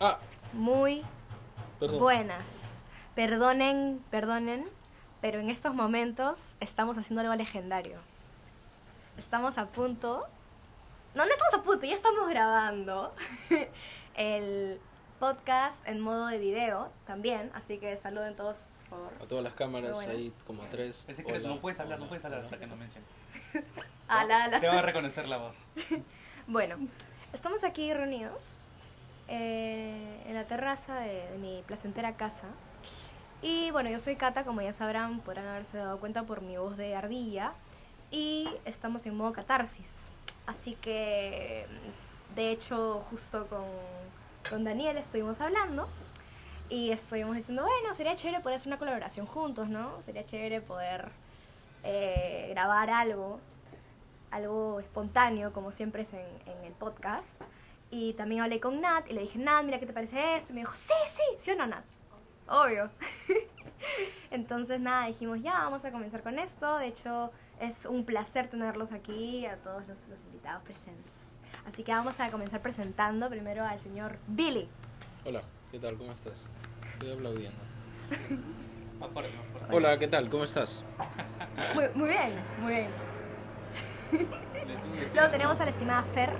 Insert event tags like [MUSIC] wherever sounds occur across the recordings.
Ah, Muy perdón. buenas. Perdonen, perdonen, pero en estos momentos estamos haciendo algo legendario. Estamos a punto. No, no estamos a punto, ya estamos grabando [LAUGHS] el podcast en modo de video también, así que saluden todos por A todas las cámaras, Muy ahí buenas. como tres. Es secreto, Hola, no puedes hablar, hola, no puedes hablar hasta que no menciones. [LAUGHS] Ala, ala. Te va a reconocer la voz. [LAUGHS] Bueno, estamos aquí reunidos eh, en la terraza de, mi placentera casa. Y bueno, yo soy Cata, como ya sabrán, podrán haberse dado cuenta por mi voz de ardilla. Y estamos en modo catarsis. Así que, de hecho, justo con, con Daniel estuvimos hablando. Y estuvimos diciendo, bueno, sería chévere poder hacer una colaboración juntos, ¿no? Sería chévere poder eh, grabar algo algo espontáneo, como siempre es en, en el podcast. Y también hablé con Nat y le dije, Nat, mira, ¿qué te parece esto? Y me dijo, sí, sí, ¿sí o no, Nat? Obvio. [LAUGHS] Entonces, nada, dijimos, ya, vamos a comenzar con esto. De hecho, es un placer tenerlos aquí, a todos los, los invitados presentes. Así que vamos a comenzar presentando primero al señor Billy. Hola, ¿qué tal? ¿Cómo estás? Estoy aplaudiendo. [LAUGHS] Hola, ¿qué tal? ¿Cómo estás? Muy, muy bien, muy bien. [LAUGHS] Luego tenemos a la estimada Fer.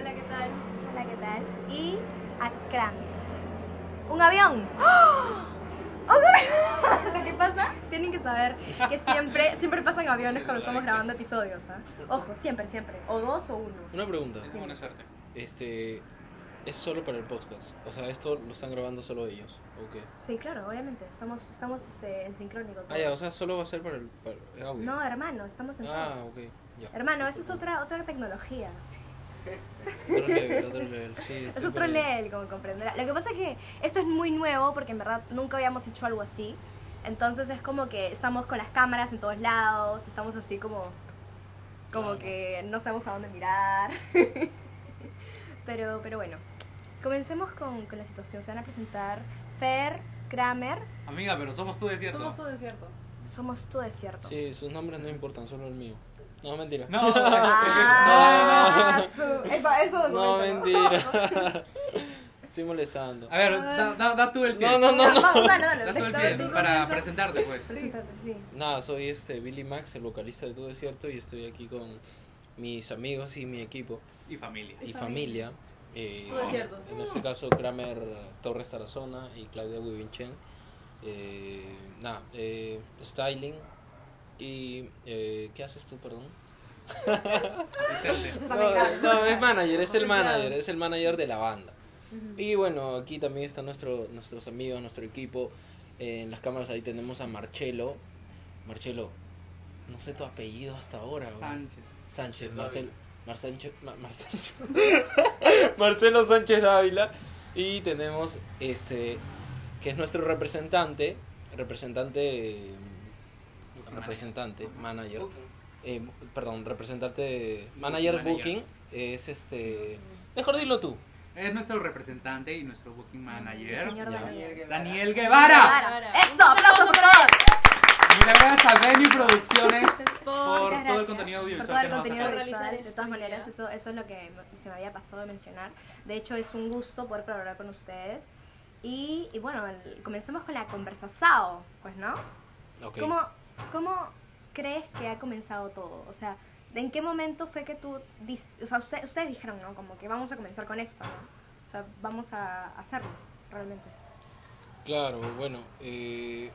Hola, ¿qué tal? Hola, ¿qué tal? Y a Kramer. ¡Un avión! ¡Oh! ¡Un avión! [LAUGHS] Lo que pasa, tienen que saber que siempre, siempre pasan aviones cuando estamos grabando episodios, ¿ah? Ojo, siempre, siempre. O dos o uno. Una pregunta. Tienes buena suerte. Este. Es solo para el podcast. O sea, esto lo están grabando solo ellos. ¿O qué? Sí, claro, obviamente. Estamos, estamos este, en sincrónico. todo. Ah, ya, o sea, solo va a ser para el, para el audio. No, hermano, estamos en Ah, todo. ok. Ya. Hermano, eso es otra, otra tecnología. Otro level, otro level. Sí, Es otro level, como comprenderá. Lo que pasa es que esto es muy nuevo porque en verdad nunca habíamos hecho algo así. Entonces es como que estamos con las cámaras en todos lados, estamos así como como Claro. que no sabemos a dónde mirar. [LAUGHS] pero pero bueno, comencemos con, con la situación. Se van a presentar Fer, Kramer, Amiga, pero somos tú, es cierto. Somos todo desierto. somos tu desierto. Sí, sus nombres no importan, solo el mío. No, mentira. [LAUGHS] No, Ah, su- eso, eso No, mentira. [LAUGHS] Estoy molestando. A ver, da, da, da tú el pie. No, no, no, no. Vamos, dale, dale, Da tú el Dale, pie tú para comienza. presentarte, pues. Preséntate, sí. Nada, soy este Billy Max, el vocalista de Tu Desierto, y estoy aquí con mis amigos y mi equipo Y familia. y familia. eh, Tu Desierto. En este caso, Kramer Torres Tarazona y Claudia Wibinchen. Eh, nada, eh, styling. ¿Y eh, qué haces tú, perdón? No, es manager, es el manager, es el manager de la banda. Y bueno, aquí también están nuestro, nuestros amigos, nuestro equipo. Eh, en las cámaras ahí tenemos a Marcelo. Marcelo, no sé tu apellido hasta ahora. güey. Sánchez. Sánchez, Marcelo, Marcelo, [LAUGHS] Marcelo Sánchez Dávila. Y tenemos este, que es nuestro representante, representante, eh, representante, manager, eh, perdón, representante, manager Manager. booking, es este, mejor dilo tú. Es nuestro representante y nuestro booking manager. Señor. Daniel. Daniel Guevara. Guevara. Eso, aplausos por. Muchas gracias a Venue Producciones Por- por Muchas todo el contenido por audiovisual todo el contenido hace. realizar visual. De todas maneras, eso, eso es lo que se me había pasado de mencionar. De hecho, es un gusto poder colaborar con ustedes. Y, y bueno, comencemos con la conversación, pues, ¿no? Ok. ¿Cómo, ¿Cómo crees que ha comenzado todo? O sea, ¿de en qué momento fue que tú, o sea, usted- ustedes dijeron, ¿no? Como que vamos a comenzar con esto, ¿no? O sea, vamos a hacerlo, realmente. Claro, bueno, eh,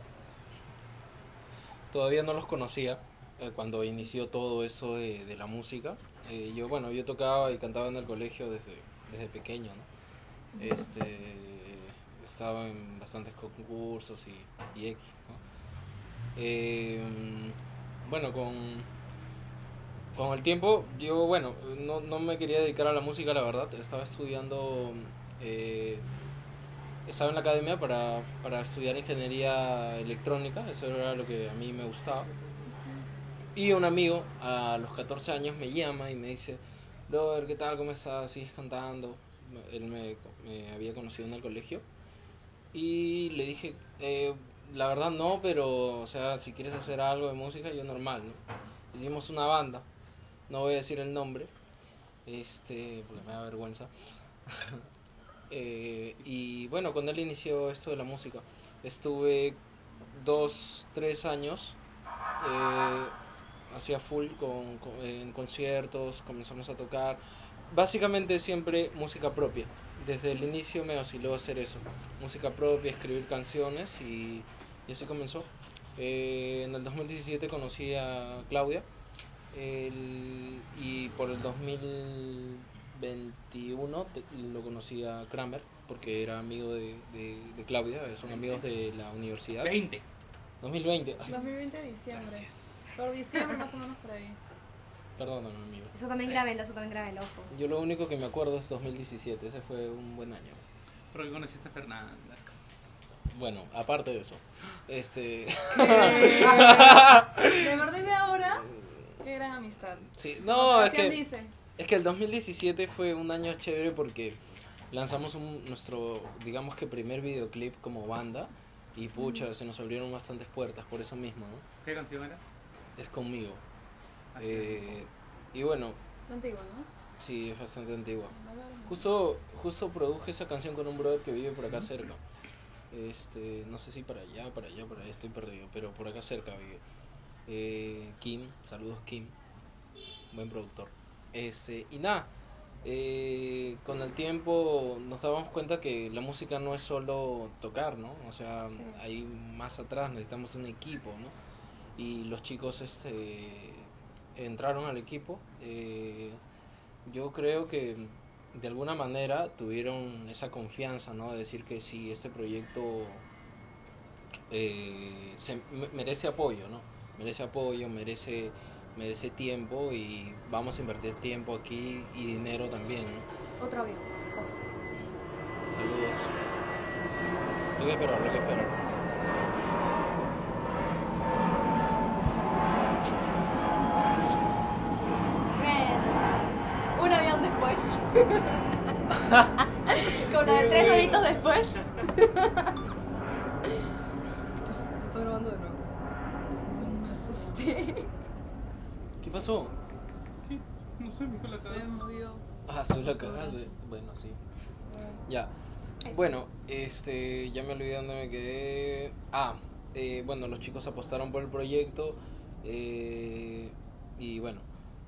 todavía no los conocía eh, cuando inició todo eso de, de la música. Eh, yo, bueno, yo tocaba y cantaba en el colegio desde, desde pequeño, ¿no? Este, estaba en bastantes concursos y, y X, ¿no? Eh, bueno, con, con el tiempo, yo, bueno, no, no me quería dedicar a la música, la verdad. Estaba estudiando... eh, estaba en la academia para, para estudiar ingeniería electrónica, eso era lo que a mí me gustaba. Y un amigo a los 14 años me llama y me dice, Robert, ¿qué tal? ¿Cómo estás? ¿Sigues cantando? Él me, me había conocido en el colegio. Y le dije, eh, la verdad no, pero, o sea, si quieres hacer algo de música, yo normal, ¿no? Hicimos una banda, no voy a decir el nombre, este, porque me da vergüenza. [LAUGHS] Eh, y bueno, con él inició esto de la música. Estuve dos, tres años, eh, hacía full con- en conciertos, comenzamos a tocar. Básicamente siempre música propia. Desde el inicio me vaciló hacer eso. Música propia, escribir canciones y, y así comenzó. Eh, en el 2017 conocí a Claudia el- y por el 2021 te- lo conocí a Kramer porque era amigo de, de- de Claudia, son amigos de la universidad. 20. 2020, ay, 2020 diciembre. Por diciembre más o menos por ahí. Perdóname amigo. Eso también grábenlo, eso también grábenlo, ojo. Yo lo único que me acuerdo es 2017, ese fue un buen año. Porque conociste a Fernanda. Bueno, aparte de eso, este, De verdad de ahora, qué gran amistad. sí, no, es que, dice. es que el 2017 fue un año chévere porque lanzamos un, nuestro, digamos que primer videoclip como banda y pucha, se nos abrieron bastantes puertas por eso mismo, ¿no? ¿Qué canción era? Es conmigo. Así Eh, y bueno, Contigo, ¿no? sí, es bastante antigua. Justo, justo produje esa canción con un brother que vive por acá cerca. Este, no sé si para allá, para allá, para allá estoy perdido, pero por acá cerca vive. Eh, Kim, saludos Kim, buen productor. Este, y nada, eh, con el tiempo nos dábamos cuenta que la música no es solo tocar, ¿no? O sea, Sí. hay más atrás, necesitamos un equipo, ¿no? Y los chicos este, entraron al equipo. eh, yo creo que de alguna manera tuvieron esa confianza, ¿no? De decir que sí, este proyecto eh, se me- merece apoyo, ¿no? Merece apoyo, merece merece tiempo y vamos a invertir tiempo aquí y dinero también, ¿no? Otro avión. Saludos. Lo que esperar, lo que esperar. Bueno, un avión después. [LAUGHS] Con la de tres doritos después. Pues, se está grabando de nuevo. Me asusté. ¿Qué pasó? No sé, me dijo la Se cabeza. movió. Ah, soy la cagaste. Bueno, sí. Ya. Bueno, este, ya me olvidé dónde me quedé. Ah, eh, bueno, los chicos apostaron por el proyecto. eh, y bueno,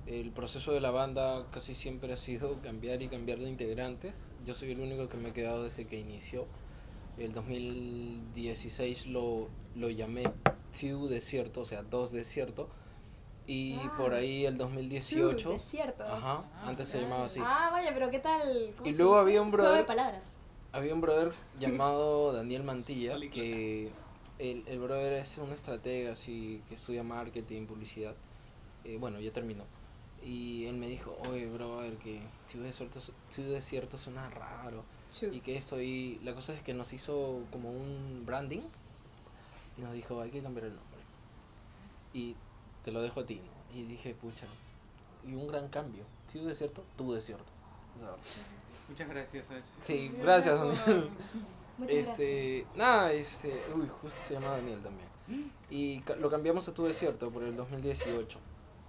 el proceso de la banda casi siempre ha sido cambiar y cambiar de integrantes. Yo soy el único que me he quedado desde que inició. El 2016 lo, lo llamé Two Desierto, o sea, dos desierto. Y Ah. por ahí el 2018. True, desierto. Ajá, Ah, antes se llamaba así. Ah, vaya, pero ¿qué tal? ¿Cómo Y se luego dice? había un Juego de brother- palabras. Había un brother [LAUGHS] llamado Daniel Mantilla que el, el brother es un estratega así que estudia marketing, publicidad. Eh, bueno, ya terminó. Y él me dijo, oye, brother, que Ciudad Desierto, Ciudad Desierto suena raro. Y que esto y la cosa es que nos hizo como un branding y nos dijo, hay que cambiar el nombre. Y te lo dejo a ti, ¿no? Y dije, pucha, y un gran cambio. Ciudad Desierto, tu desierto. O sea, Muchas gracias. sí, gracias, Daniel. [LAUGHS] Muchas Este, nada, este, uy, justo se llama Daniel también. Y ca- lo cambiamos a Tu Desierto por el 2018. gracias.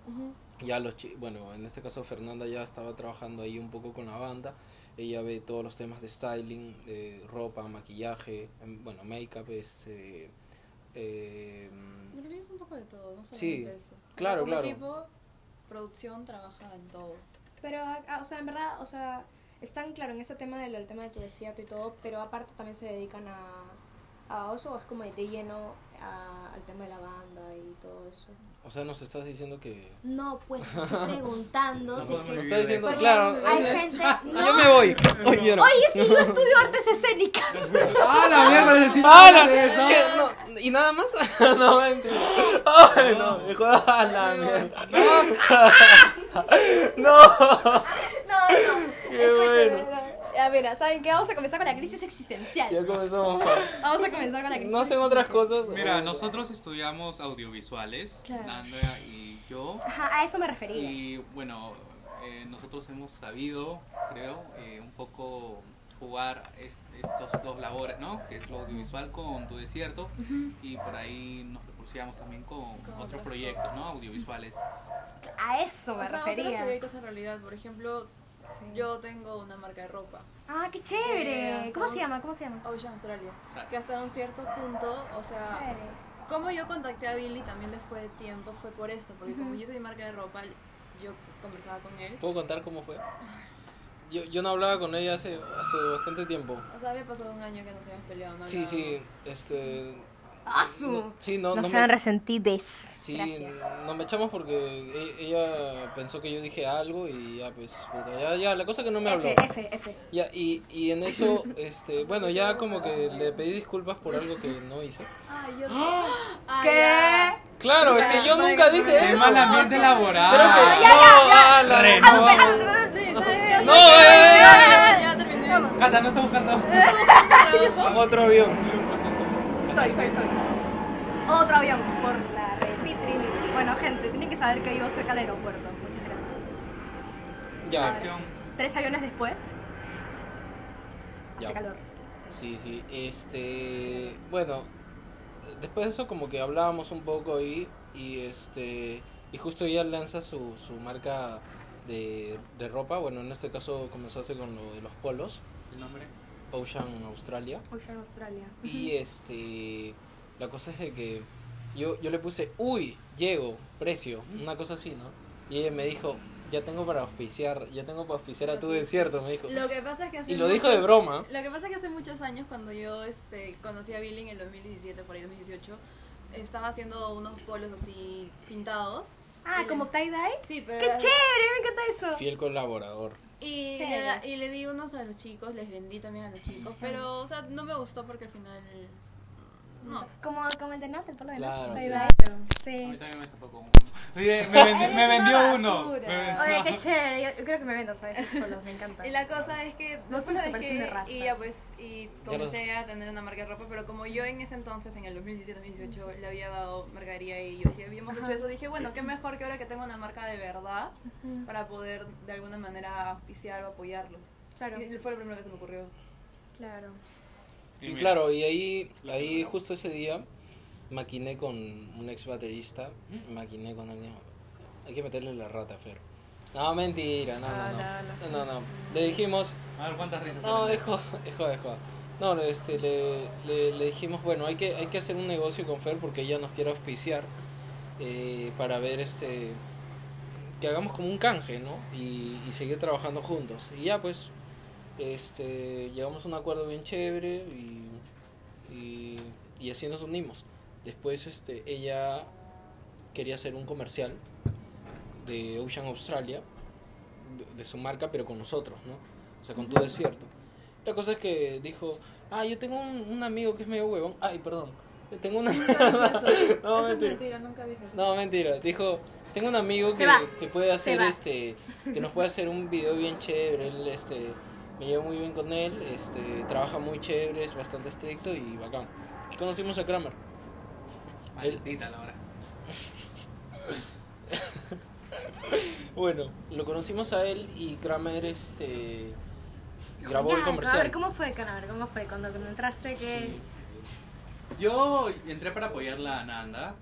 Ujú. Ya los bueno, en este caso Fernanda ya estaba trabajando ahí un poco con la banda. Ella ve todos los temas de styling, de ropa, maquillaje, em, bueno, make-up, este, eh, es un poco de todo, no solamente Sí, eso. claro, Como claro. equipo, producción trabaja en todo. Pero, o sea, en verdad, o sea, están, claro, en ese tema del el tema de tu desierto y todo, pero aparte también se dedican a, a eso, o es como de lleno a- al tema de la banda y todo eso. O sea, nos estás diciendo que... No, pues, estoy preguntando No si podemos que... Nos vivir está de diciendo. Porque claro, hay gente... [LAUGHS] No. yo me voy. Oye, no. Oye, sí, yo estudio artes escénicas. [LAUGHS] ¡Ah, la mierda! ¿Qué? No, ¿Y nada más? [LAUGHS] no, mentira. Ay, no, me jodas a la mierda. No. No, no. Qué Escúchame, bueno. Ya, mira, ¿saben qué? Vamos a comenzar con la crisis existencial. Ya comenzamos. Vamos a comenzar con la crisis No hacen otras cosas. Mira, nosotros estudiamos audiovisuales, Claro. Andrea y yo. Ajá, a eso me refería. Y bueno, eh, nosotros hemos sabido, creo, eh, un poco jugar es- estos dos labores, ¿no? Que es lo audiovisual con tu desierto y por ahí nos recursiamos también con, Con otros proyectos, cosas. ¿no? Audiovisuales. A eso me o sea, refería. otros proyectos en realidad, por ejemplo, Sí. Yo tengo una marca de ropa, Ah, qué chévere. Que ¿Cómo se llama? ¿Cómo se llama? Ocean Australia, que hasta un cierto punto, o sea, Chévere. como yo contacté a Billy también después de tiempo fue por esto, porque como yo soy marca de ropa, yo conversaba con él. ¿Puedo contar cómo fue? Yo, yo no hablaba con ella hace, hace bastante tiempo. O sea, había pasado un año que nos habíamos peleado, ¿no? Sí, sí, este... ¡Ah, su! no- sí, no, No, no sean me- resentides. Sí, Gracias. nos me echamos porque e- ella pensó que yo dije algo y ya pues, ya, ya, la cosa que no me habló. F, F, F. Ya, y, y en eso, este, bueno, ya como que le pedí disculpas por algo que no hice. Ay, yo... Ah, ¿Qué? Claro, es que yo nunca dije ¡Qué eso. mal ambiente laboral! Creo que ya, ya, ya. no, no. no. No, eh. Cata, no está buscando. Otro avión. Soy, soy, soy. Otro avión por la repitri mitri. Bueno, gente, tienen que saber que vivo cerca del aeropuerto. Muchas gracias. Ya, Acción. Tres aviones después. Ya. Hace calor. Sí, sí, este, bueno, después de eso como que hablábamos un poco ahí y este, y justo ella lanza su, su marca de, de ropa, bueno, en este caso comenzaste con lo de los polos, ¿El nombre? Ocean Australia, Ocean Australia. y este, la cosa es de que yo, yo le puse, uy, llego, precio, una cosa así, ¿no? Y ella me dijo, ya tengo para auspiciar, ya tengo para auspiciar a tu desierto, me dijo. Lo que pasa es que hace Y lo dijo de muchos- broma. Lo que pasa es que hace muchos años cuando yo este, conocí a Billy en el 2017, por ahí 2018, estaba haciendo unos polos así pintados. Ah, Y- como tie-dye. Sí, pero... ¡Qué era- chévere! Me encanta eso. Fiel colaborador. Y le, Chévere. da- y le di unos a los chicos, les vendí también a los chicos, pero, o sea, no me gustó porque al final... No. Como, como el de Nat, el polo de Claro, sí. tie-dye. A mí Sí. también me con. Oye, me, vendi- me vendió uno. Me vendió- Oye, qué chévere. Yo, yo creo que me vendo, ¿sabes? Esos polos, me encanta. Y la cosa es que después que dejé de y ya pues y Ya comencé a tener una marca de ropa, pero como yo en ese entonces, en el 2017-2018, le había dado mercadería y yo sí habíamos hecho eso, dije, bueno, qué mejor que ahora que tengo una marca de verdad Ujú. para poder de alguna manera auspiciar o apoyarlos. Claro, Y fue lo primero que se me ocurrió. claro. Y Y claro, y ahí, ahí justo ese día maquiné con un ex baterista, maquiné con alguien. Hay que meterle la rata, Fer. No, mentira, no, Ah, no, no. No, no, no. Le dijimos, A ver cuántas risas. no, salen de [LAUGHS] dejo, dejo, dejo. No, este, le, le, le dijimos, bueno, hay que, hay que hacer un negocio con Fer porque ella nos quiere auspiciar eh, para ver este que hagamos como un canje, ¿no? Y, y seguir trabajando juntos. Y ya pues, este, llegamos a un acuerdo bien chévere y, y, y así nos unimos. Después este, ella quería hacer un comercial de Ocean Australia, de, de su marca, pero con nosotros, ¿no? O sea, con tu desierto. La cosa es que dijo, ah, yo tengo un, un amigo que es medio huevón. Ay, perdón. Tengo una... [LAUGHS] [LAUGHS] No, es mentira. nunca dije eso. No, mentira. Dijo, tengo un amigo que, que puede hacer este, que nos puede hacer un video bien chévere. Él, este, me llevo muy bien con él, este, trabaja muy chévere, es bastante estricto y bacán. Y conocimos a Kramer. Maldita la hora. [LAUGHS] Bueno, lo conocimos a él y Kramer, este, grabó el Ya, comercial. A ver, ¿cómo fue, Canar? ¿Cómo fue? Cuando, cuando entraste, que Sí. Yo entré para apoyar la Nanda.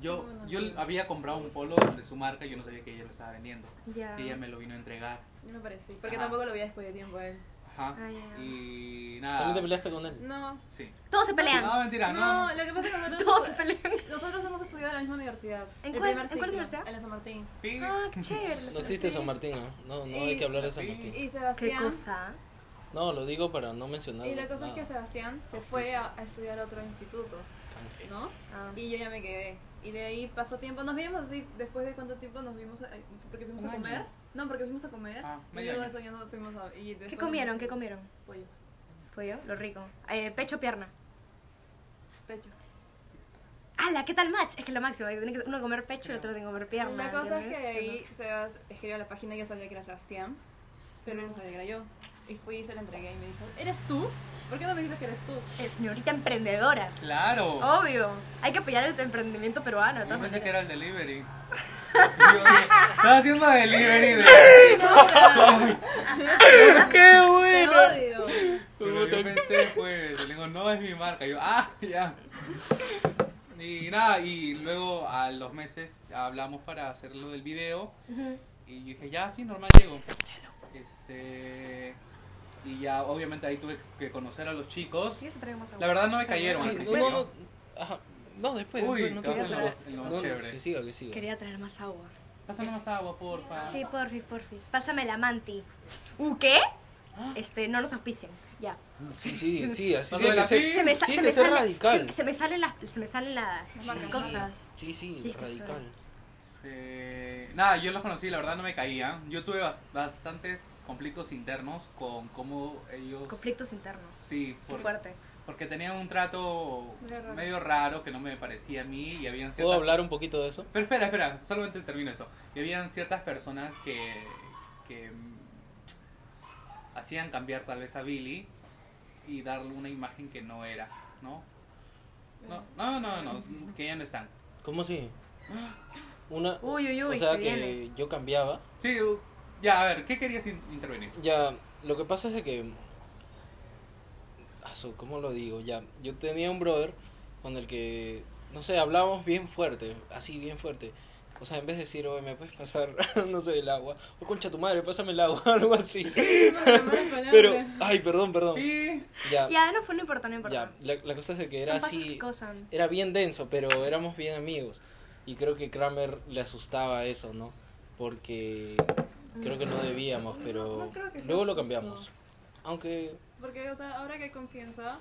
Yo, Bueno, yo sí. había comprado un polo de su marca y yo no sabía que ella lo estaba vendiendo. Ya. Y ella me lo vino a entregar. Yo me parecí, porque Ajá. tampoco lo vi después de tiempo a él. Ajá. Ah, ya. Y ¿También nada. te peleaste con él? No, Sí. Todos se pelean. No, mentira, no. no, lo que pasa es que nosotros, [LAUGHS] Todos se pelean. nosotros hemos estudiado en la misma universidad. ¿En el cuál- primer en cuál universidad? En la San Martín. Ah, qué [LAUGHS] chévere. No existe San Martín, ¿ah? no, no hay Y- que hablar de San Martín. Y ¿Qué Sebastián. cosa? No, lo digo para no mencionar. Y la cosa es que nada. Sebastián se fue a, a estudiar a otro instituto. ¿no? Ah. Y yo ya me quedé. Y de ahí pasó tiempo. Nos vimos así, después de cuánto tiempo nos vimos, a- porque fuimos Un a comer. No, porque fuimos a comer. Ah, y medio luego de año. eso ya nos fuimos a... Y ¿Qué comieron? ¿Qué comieron? Pollo. Pollo, lo rico. Eh, pecho, pierna. Pecho. ¡Hala! ¿Qué tal match? Es que lo máximo. Tiene que uno comer pecho y el otro tiene que comer pierna. la cosa es que de ahí Sebas escribió a la página y yo sabía que era Sebastián, pero él no sabía que era yo. Y fui y se la entregué y me dijo, ¿eres tú? ¿Por qué no me dices que eres tú? Es señorita emprendedora. Claro. Obvio. Hay que apoyar el emprendimiento peruano. Yo pensé que era el delivery. Yo, [LAUGHS] estaba haciendo delivery de. [LAUGHS] ¡Qué Te bueno! odio. Pero yo pensé, pues, le digo, no es mi marca. Yo, ah, ya. Y nada, y luego a los meses hablamos para hacer lo del video. Ujú. Y yo dije, ya, sí, normal llego. Este. Y ya, obviamente, ahí tuve que conocer a los chicos. Sí, se trae más agua. La verdad, no me cayeron. Sí, no, principio. no, no, ajá. No, después. Uy, después, no te en en chévere. Que siga, que siga. Quería traer más agua. Pásame más agua, porfa. Sí, porfis, porfis. Pásame la manti. ¿Uh, qué? Este, no nos auspician. Ya. Sí, sí, sí, así [LAUGHS] Pásame tiene que la ser. Sí, Se me, sa- tiene se me que ser sale, radical. Se, se me salen las, se me salen las marcas. cosas. Sí, sí, Sí, es que radical. Este, nada, yo los conocí, la verdad no me caía. Yo tuve bas- bastantes conflictos internos con cómo ellos... Conflictos internos. Sí, Sí, por- fuerte. porque tenían un trato Medio raro. medio raro que no me parecía a mí y habían ¿Puedo ciertas... hablar un poquito de eso? Pero espera, espera, solamente termino eso. Y habían ciertas personas que, que mm, hacían cambiar tal vez a Billy y darle una imagen que no era, ¿no? No, no, no, no, que ya no están. ¿Cómo así? [GASPS] [LAUGHS] Una, Uy, uy, uy, o sea se que viene. yo cambiaba. Sí, ya, a ver, ¿qué querías in- intervenir? Ya, lo que pasa es que. ¿Cómo lo digo? Ya, yo tenía un brother con el que, no sé, hablábamos bien fuerte, así bien fuerte. O sea, en vez de decir, oye, ¿me puedes pasar, [LAUGHS] no sé, el agua? O concha tu madre, pásame el agua, [LAUGHS] algo así. [LAUGHS] Pero, ay, perdón, perdón. Sí, Ya, Ya, no fue, no importa, no importa. ya, la, la cosa es de que era Son así, que era bien denso, pero éramos bien amigos. Y creo que Kramer le asustaba eso, ¿no? Porque creo que no debíamos, No, pero no creo que sea luego lo cambiamos. Aunque Porque, o sea, ahora que hay confianza,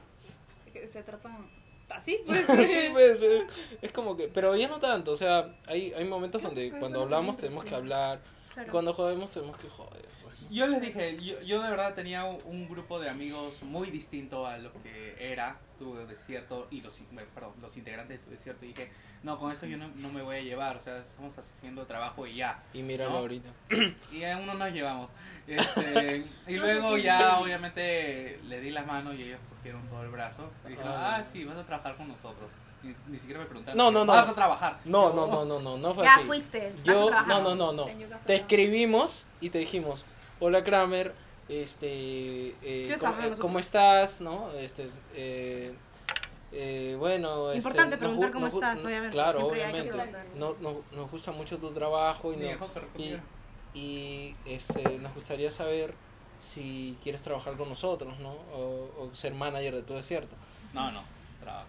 se tratan así, [LAUGHS] pues. sí, pues, eh, es como que, pero ya no tanto, o sea, hay, hay momentos donde cuando hablamos tenemos que hablar, Claro. cuando jodemos tenemos que joder. pues. yo les dije, yo, yo de verdad tenía un, un grupo de amigos muy distinto a lo que era tu desierto y los, in- perdón, los integrantes de tu desierto. Y dije, no, con esto yo no, no me voy a llevar, o sea, estamos haciendo trabajo y ya. Y míralo ¿No? ahorita. [CLEARS THROAT] Y aún no nos llevamos. Este, y [LAUGHS] luego ya obviamente le di las manos y ellos cogieron todo el brazo. Y dijeron, Ah, ah, sí, vas a trabajar con nosotros. Ni, ni siquiera me preguntaron. No, no, no. Vas a trabajar. No, Yo, no, no, no, no, no fue Ya así. fuiste. vas a Yo, trabajar. no, no, no, no. Te escribimos y te dijimos, hola Kramer, este, eh, ¿Qué ¿cómo, eh, cómo estás? ¿No? Este, eh, eh, bueno, este, Importante nos preguntar gu- cómo nos estás, obviamente, Claro, siempre hay que obviamente. No, no, nos gusta mucho tu trabajo y, no- y, y, este, nos gustaría saber si quieres trabajar con nosotros, ¿no? O, o ser manager de tu desierto. No, no, trabajo.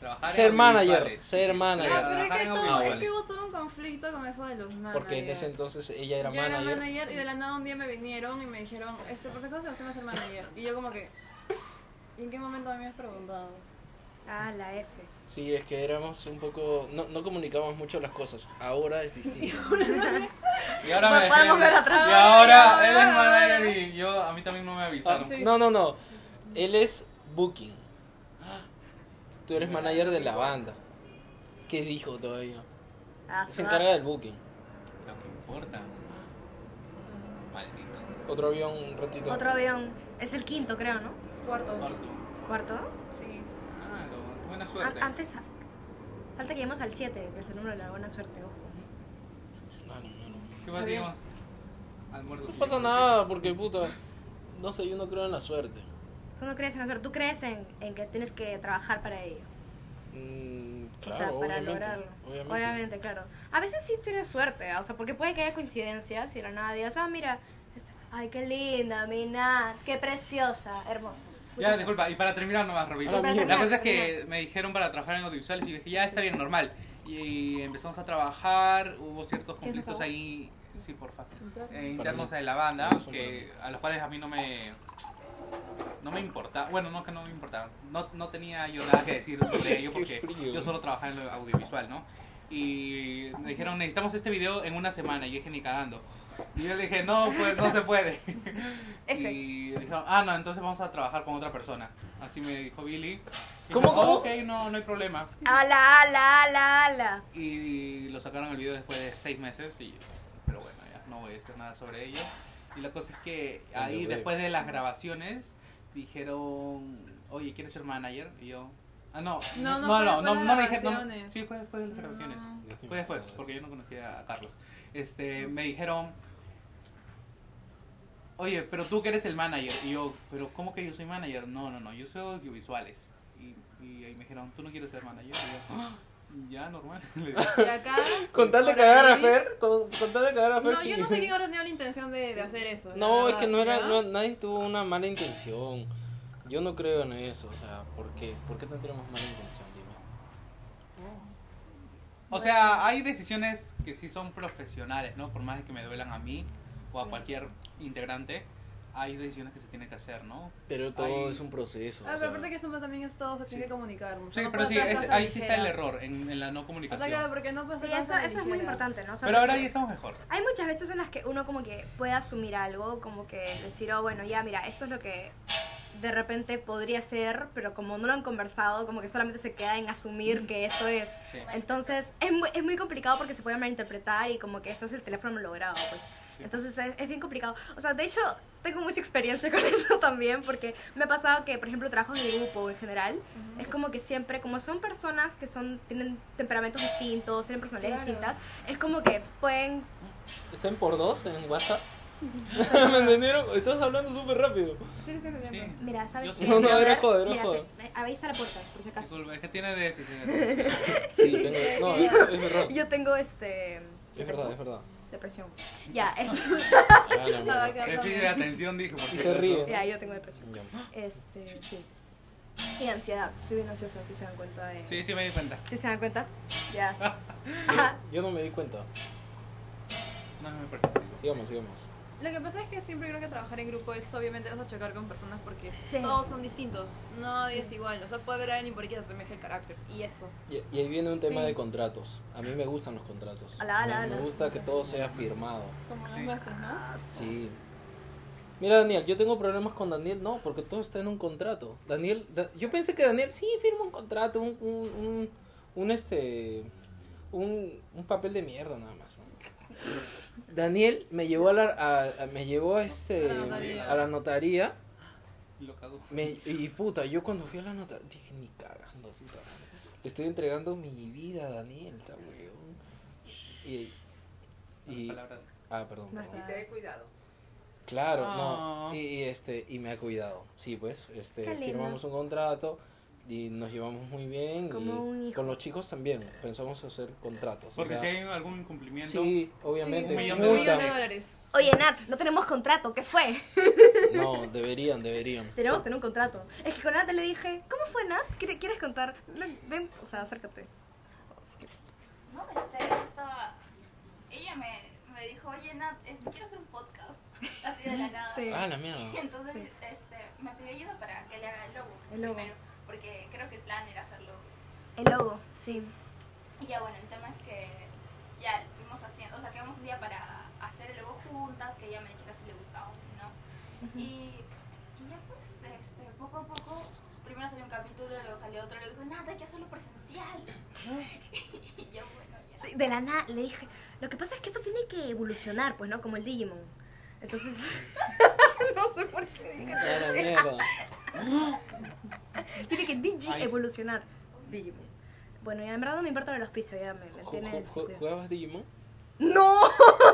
Trabajar en Ser manager, ser manager. Ya, pero es que, todo, es que hubo todo un conflicto con eso de los managers. Porque en ese entonces ella era yo manager. era manager y de la nada un día me vinieron y me dijeron, este, por si acaso Sebastián va a ser manager. Y yo como que, ¿y en qué momento me has preguntado? Ah, la F. Sí, es que éramos un poco... No, no comunicábamos mucho las cosas. Ahora es [LAUGHS] distinto. Y ahora me Podemos decían- ver atrás. Y ahora él es manager y yo, a mí también no me avisaron. Sí. No, no, no. Él es Booking. Tú eres manager de la banda. ¿Qué dijo todavía? Ah, Se encarga del Booking. Lo que importa. Maldito. Otro avión un ratito. Otro avión. Es el quinto, creo, ¿no? Cuarto. Artu. ¿Cuarto? Sí. Claro, buena An- suerte. antes. Falta que lleguemos al 7, que es el número de la buena suerte, ojo. No, no, no, no. ¿Qué más? Almuerzo. No pasa nada porque, puta... No sé, yo no creo en la suerte. Tú no crees en la suerte, tú crees en, en que tienes que trabajar para ello. Mm, o sea, para obviamente, lograrlo. Obviamente. Obviamente. claro. A veces sí tienes suerte, ¿ah? o sea, porque puede que haya coincidencias y la nada digas, ah, mira, esta- ay, qué linda, mina, qué preciosa, hermosa. Ya, disculpa, y para terminar nomás. Ah, mira. La cosa es que me dijeron para trabajar en audiovisuales y yo dije, ya está bien, normal. Y empezamos a trabajar, hubo ciertos ¿Quieres conflictos ahí, sí, Interno. eh, internos de la banda, que a los cuales a mí no me no me importa, bueno, no que no me importaba, no, no tenía yo nada que decir sobre [LAUGHS] ello porque yo solo trabajaba en lo audiovisual, ¿no? Y me dijeron, necesitamos este video en una semana, y yo dije, ni cagando. Y yo le dije, no, pues no se puede. [LAUGHS] Y dijeron, ah, no, entonces vamos a trabajar con otra persona. Así me dijo Billy. Y ¿Cómo, dije, cómo? "Oh, ok, no, no hay problema. Ala, ala, ala, ala. Y lo sacaron el video después de seis meses, y, pero bueno, ya no voy a decir nada sobre ello. Y la cosa es que ahí, después de las grabaciones, dijeron, oye, ¿quieres ser manager? Y yo, ah, no, No, no no, no, me dijeron, no, sí, fue después de las grabaciones. No. Fue después, porque yo no conocía a Carlos. Este, me dijeron, oye, pero tú que eres el manager. Y yo, pero ¿cómo que yo soy manager? No, no, no, yo soy audiovisuales. Y, y ahí me dijeron, ¿tú no quieres ser manager? Y yo, "Ah". Ya, normal. [LAUGHS] Y acá... Con tal de cagar a Fer, con, con tal de cagar a Fer, No, sí. yo no sé quién ahora tenía la intención de, de hacer eso. No, es que no era, no, nadie tuvo una mala intención. Yo no creo en eso, o sea, ¿por qué? ¿Por qué tendríamos mala intención? Dime. O sea, hay decisiones que sí son profesionales, ¿no? Por más de que me duelan a mí o a cualquier integrante, hay decisiones que se tienen que hacer, ¿no? Pero todo Ahí- es un proceso. Ah, o pero aparte que eso también es todo, se tiene que comunicar. Sí, no pero sí, es- ahí sí está el error, en, en la no O comunicación. sea, claro, porque no puede Sí, eso, eso es muy importante, ¿no? O sea, Pero ahora ya estamos mejor. Hay muchas veces en las que uno como que puede asumir algo, como que decir, oh, bueno, ya, mira, esto es lo que de repente podría ser, pero como no lo han conversado, como que solamente se queda en asumir que eso es. Sí. Entonces, es muy, es muy complicado porque se puede malinterpretar y como que eso es el teléfono logrado, pues. Sí. Entonces es, es bien complicado. O sea, de hecho, tengo mucha experiencia [LAUGHS] con eso también, porque me ha pasado que, por ejemplo, trabajos de grupo en general, es como que siempre, como son personas que son tienen temperamentos distintos, tienen personalidades Claro. distintas, es como que pueden... ¿Están por dos en WhatsApp? [LAUGHS] ¿Me entendieron? Estás hablando súper rápido. Sí, sí, sí. Mira, ¿sabes qué? No, no, era joda, era ahí está la puerta, por si acaso. Disculpa, es que tiene déficit. [LAUGHS] Sí, tengo. No, es, es verdad. Yo tengo este... Es tengo verdad, es verdad. Depresión. Ya, esto... Déficit de atención, dije. porque Y se ríe. ya, yo tengo depresión. Este, sí. Y ansiedad. Soy bien ansiosa, si se dan cuenta de... Sí, sí me di cuenta. ¿Sí se dan cuenta? Ya. [LAUGHS] Yo no me di cuenta. No me percibí. Sigamos, sigamos. Lo que pasa es que siempre creo que trabajar en grupo es obviamente vas a chocar con personas porque Sí. todos son distintos, nadie Sí. es igual, o sea puede haber alguien por ahí que se asemeje el carácter y eso. Y, y ahí viene un tema Sí. de contratos. A mí me gustan los contratos. Ala, ala, me, me ala. gusta que todo sea firmado. Como ¿no? Ah, su- Sí. Mira, Daniel, yo tengo problemas con Daniel, no, porque todo está en un contrato. Daniel, Da- yo pensé que Daniel sí firma un contrato, un, un, un, un, este, un, un papel de mierda nada más. ¿no? Daniel me llevó a la, a, a- me llevó a este, A la notaría. Lo cagó. me, y puta, yo cuando fui a la notaría dije ni cagando, puta. Le estoy entregando mi vida a Daniel, está weón. Y, y, ah, perdón, perdón. nada. Ten cuidado. Claro, Ah. no. Y, y, este y me ha cuidado. Sí, pues, este firmamos un contrato y nos llevamos muy bien Como y un hijo. con los chicos también pensamos hacer contratos. o Porque sea, si hay algún incumplimiento, sí, obviamente. un millón Un de multa. millón de dólares. Oye, Nat, no tenemos contrato, ¿qué fue? No, deberían, deberían. Tenemos tener un contrato. Es que con Nat le dije, ¿cómo fue Nat? ¿Quiere- ¿Quieres contar? Ven, ven, o sea, acércate. No, este, ella estaba. Ella me, me dijo, oye, Nat, este, quiero hacer un podcast. Así de la nada. Sí. Ah, la mierda. Y entonces Sí. este, me pidió ayuda para que le haga el logo. El logo. Primero, porque creo que el plan era hacerlo. El logo, sí. Y ya, bueno, el tema es que ya fuimos haciendo, o sea, quedamos un día para hacer el logo juntas, que ella me dijera si le gustaba o si no. y, y ya, pues, este, poco a poco. Primero salió un capítulo, luego salió otro, luego dijo, nada, hay que hacerlo presencial. [LAUGHS] y ya, bueno, ya. Sí, de la nada le dije, lo que pasa es que esto tiene que evolucionar, pues, ¿no? Como el Digimon. Entonces, [LAUGHS] no sé por qué dije. [LAUGHS] Ah, la mierda. Tiene que Digi Ay. evolucionar. Digimon. Bueno, ya en verdad no me importa el auspicio, ya me, me ¿Jugabas Digimon? ¡No!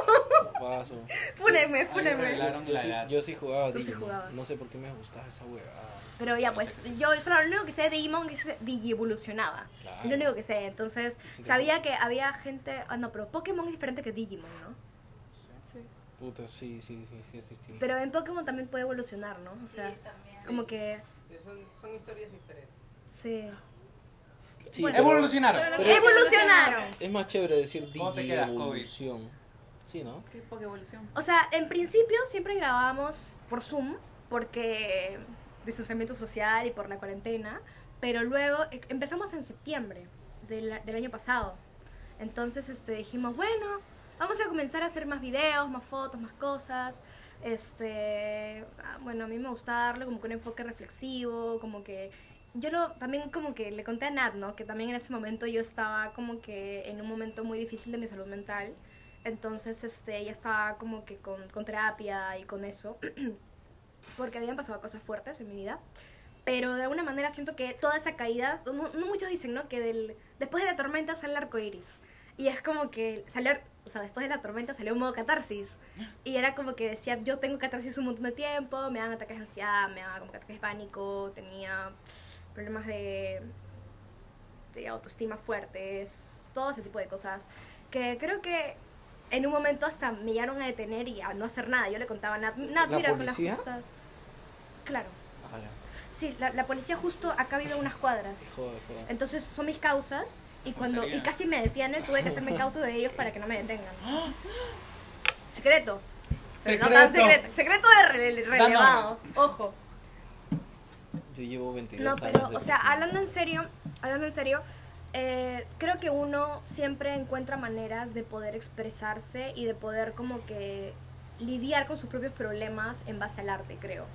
[LAUGHS] Paso. Fúneme, fúneme. Yo sí, yo sí jugaba Tú sí Digimon. jugabas. No sé por qué me gustaba esa huevada. Pero ya, pues, yo solo lo único que sé de Digimon es que Digi evolucionaba. Claro. Lo único que sé. Entonces, Sí, sabía que había gente... Ah, no, pero Pokémon es diferente que Digimon, ¿no? Puta, sí, sí, sí, sí, es distinto. Pero en Pokémon también puede evolucionar, ¿no? O sea, sí, también. como que... Son, son historias diferentes. Sí. Sí, bueno. pero Evolucionaron. Pero ¡Evolucionaron! Es más chévere decir ¿Cómo te quedas, Kobe? Digi-evolución. Sí, ¿no? Qué poca evolución. O sea, en principio siempre grabábamos por Zoom, porque distanciamiento social y por la cuarentena, pero luego eh, empezamos en septiembre del, del año pasado. Entonces este, dijimos, bueno, vamos a comenzar a hacer más videos, más fotos, más cosas. Este, ah, bueno, a mí me gusta darle como que un enfoque reflexivo, como que yo lo, también como que le conté a Nat, ¿no? Que también en ese momento yo estaba como que en un momento muy difícil de mi salud mental. Entonces, este, ella estaba como que con, con terapia y con eso, [CLEARS THROAT] porque habían pasado cosas fuertes en mi vida. Pero de alguna manera siento que toda esa caída, no, no muchos dicen, ¿no? Que del, después de la tormenta sale el arco iris. Y es como que salió, o sea, después de la tormenta salió un modo catarsis. Y era como que decía, yo tengo catarsis un montón de tiempo, me dan ataques de ansiedad, me dan como que ataques de pánico, tenía problemas de de autoestima fuertes, todo ese tipo de cosas, que creo que en un momento hasta me llegaron a detener y a no hacer nada. Yo le contaba a Nat, Nat, ¿La mira, con las justas. Claro. Ah. Sí, la, la policía justo acá vive a unas cuadras. Joder, joder. Entonces son mis causas y cuando y casi me detienen tuve que hacerme causa de ellos para que no me detengan. [GASPS] Secreto. Pero no tan Secreto. secreto. Secreto de rele- relevado. Ojo. Yo llevo 22 No, pero, o sea, hablando en serio, hablando en serio, eh, creo que uno siempre encuentra maneras de poder expresarse y de poder como que lidiar con sus propios problemas en base al arte, creo.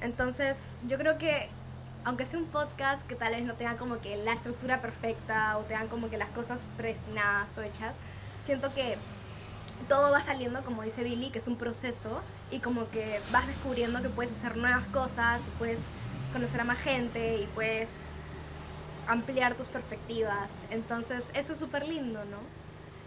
Entonces, yo creo que aunque sea un podcast que tal vez no tenga como que la estructura perfecta o tengan como que las cosas predestinadas o hechas, siento que todo va saliendo, como dice Billy, que es un proceso y como que vas descubriendo que puedes hacer nuevas cosas y puedes conocer a más gente y puedes ampliar tus perspectivas. Entonces, eso es súper lindo, ¿no?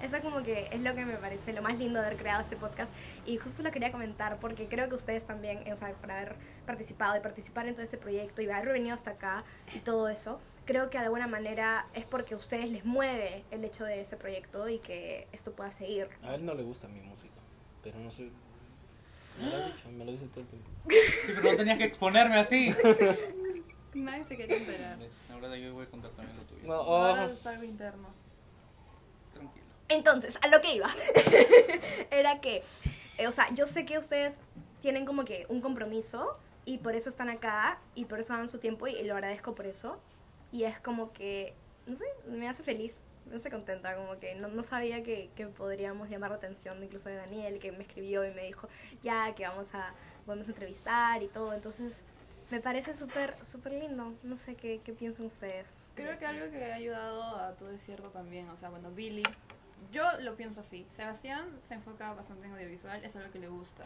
Eso como que es lo que me parece lo más lindo de haber creado este podcast y justo lo quería comentar porque creo que ustedes también, eh, o sea, por haber participado y participar en todo este proyecto y haber venido hasta acá y todo eso, creo que de alguna manera es porque a ustedes les mueve el hecho de ese proyecto y que esto pueda seguir. A él no le gusta mi música, pero no soy... Me lo dice todo. Sí, pero no tenías que exponerme así. Nadie se quería enterar. Ahora yo voy a contar también lo tuyo. No, Ahora oh, es algo interno. Tranquilo. Entonces, a lo que iba, [LAUGHS] era que, eh, o sea, yo sé que ustedes tienen como que un compromiso y por eso están acá y por eso dan su tiempo y, lo agradezco por eso. Y es como que, no sé, me hace feliz, me hace contenta, como que no, no sabía que, que podríamos llamar la atención incluso de Daniel, que me escribió y me dijo, ya, que vamos a, vamos a entrevistar y todo. Entonces, me parece súper, súper lindo. No sé qué, qué piensan ustedes. de Creo que algo que ha ayudado a todo es cierto también, o sea, bueno, Billy, yo lo pienso así, Sebastián se enfoca bastante en audiovisual, es algo que le gusta,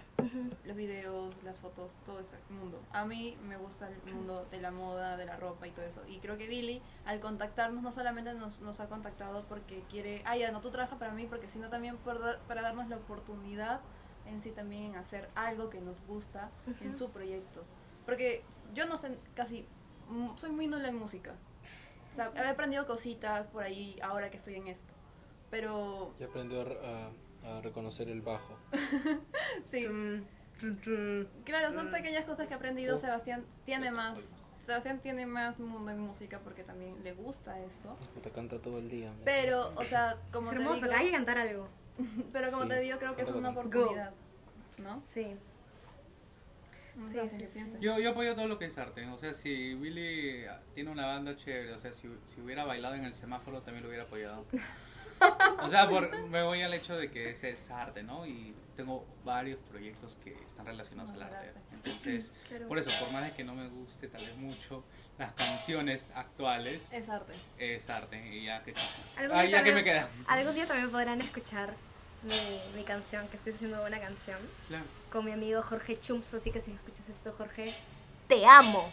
los videos, las fotos, todo ese mundo. A mí me gusta el mundo de la moda, de la ropa y todo eso. Y creo que Billy, al contactarnos, no solamente nos, nos ha contactado porque quiere, ah, ya, no, tú trabajas para mí, porque sino también por dar- para darnos la oportunidad en sí también en hacer algo que nos gusta en su proyecto. Porque yo no sé casi, mm, soy muy nula en música. O sea, he aprendido cositas por ahí ahora que estoy en esto. Pero Ya aprendió a, a- a reconocer el bajo. [LAUGHS] sí, claro, son pequeñas cosas que he aprendido. Oh. Sebastián tiene más, Sebastián tiene más mundo en música porque también le gusta eso. Te canta todo el día. Pero, o sea, como Es te hermoso, digo, que hay que cantar algo. [LAUGHS] pero como Sí, te digo, creo que es una oportunidad, ¿no? Sí. Sí, sí, sí. Yo, yo apoyo todo lo que es arte. O sea, si Billy tiene una banda chévere, o sea, si, si hubiera bailado en el semáforo, también lo hubiera apoyado. [LAUGHS] O sea, por, me voy al hecho de que ese es arte, ¿no? Y tengo varios proyectos que están relacionados al arte. Entonces, [CLEARS THROAT] por eso, por más de que no me guste tal vez mucho las canciones actuales, Es arte. es arte. Y ya que, día ya que también- me queda. Algún día también podrán escuchar mi, mi canción, que estoy haciendo una canción, Claro. con mi amigo Jorge Chumps, así que si escuchas esto, Jorge, te amo.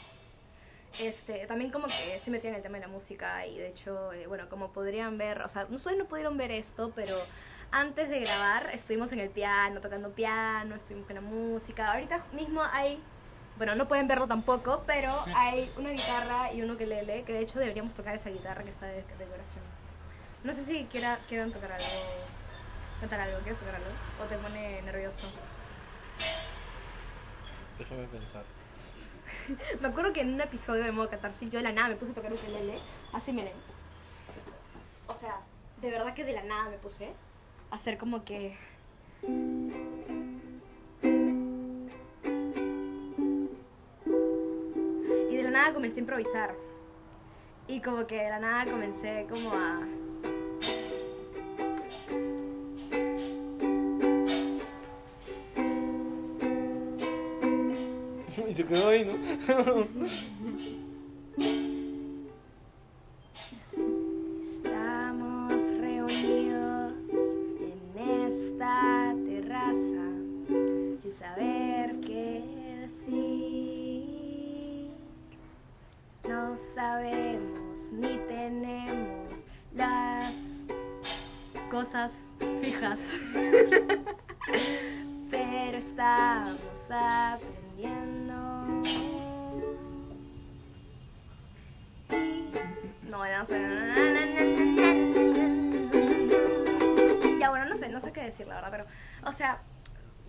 Este, también como que estoy metida en el tema de la música y de hecho, eh, bueno, como podrían ver, o sea, ustedes no pudieron ver esto, pero antes de grabar estuvimos en el piano, tocando piano, estuvimos con la música. Ahorita mismo hay, bueno, no pueden verlo tampoco, pero [LAUGHS] hay una guitarra y un ukelele, que de hecho deberíamos tocar esa guitarra que está de decoración. No sé si quiera, quieran tocar algo, cantar algo, ¿quieres tocar algo? ¿O te pone nervioso? Déjame pensar. [LAUGHS] Me acuerdo que en un episodio de modo catarsis yo de la nada me puse a tocar ukelele, así miren. O sea, de verdad que de la nada me puse a hacer como que y de la nada comencé a improvisar. Y como que de la nada comencé como a Y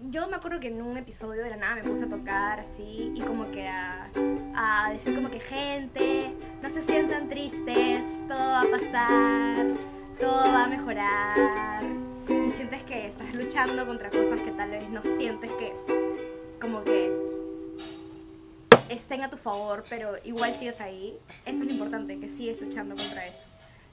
yo me acuerdo que en un episodio de la nada me puse a tocar así y como que a, a decir como que gente, no se sientan tristes, todo va a pasar, todo va a mejorar. Y sientes que estás luchando contra cosas que tal vez no sientes que como que estén a tu favor, pero igual sigues ahí. Eso es lo importante, que sigues luchando contra eso.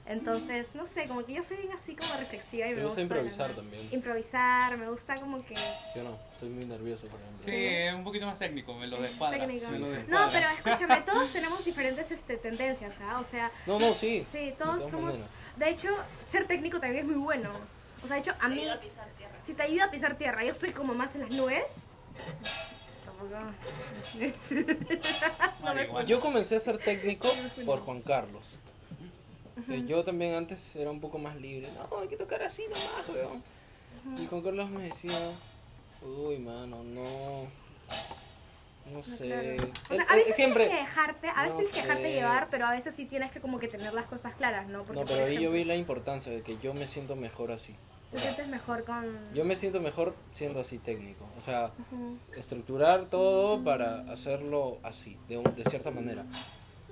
Entonces, no sé, como que yo soy bien así como reflexiva y me, Me gusta improvisar también. Improvisar, me gusta como que... Yo no, soy muy nervioso, por ejemplo. Sí, es un poquito más técnico, me lo descuadra. técnico. me lo No, pero [LAUGHS] escúchame, todos tenemos diferentes este, tendencias, ¿ah? O sea, No, no, sí. sí, todos somos... maneras. De hecho, ser técnico también es muy bueno. O sea, de hecho, a Te mí... ayuda a pisar tierra. Si te ayuda a pisar tierra, yo soy como más en las nubes. Tampoco... [LAUGHS] Vale, igual. Yo comencé a ser técnico por Juan Carlos. Eh, Yo también antes era un poco más libre. No, hay que tocar así nomás, weón. Y Juan Carlos me decía, uy, mano, no. No sé. Claro. O Él- sea, a él veces siempre. tienes que dejarte, a veces No tienes que dejarte sé. llevar, pero a veces sí tienes que como que tener las cosas claras, ¿no? Porque, No, por pero ahí yo ejemplo, vi la importancia de que yo me siento mejor así. Te sientes mejor con... Yo me siento mejor siendo así técnico. O sea, Ujú. estructurar todo para hacerlo así, de, de cierta manera.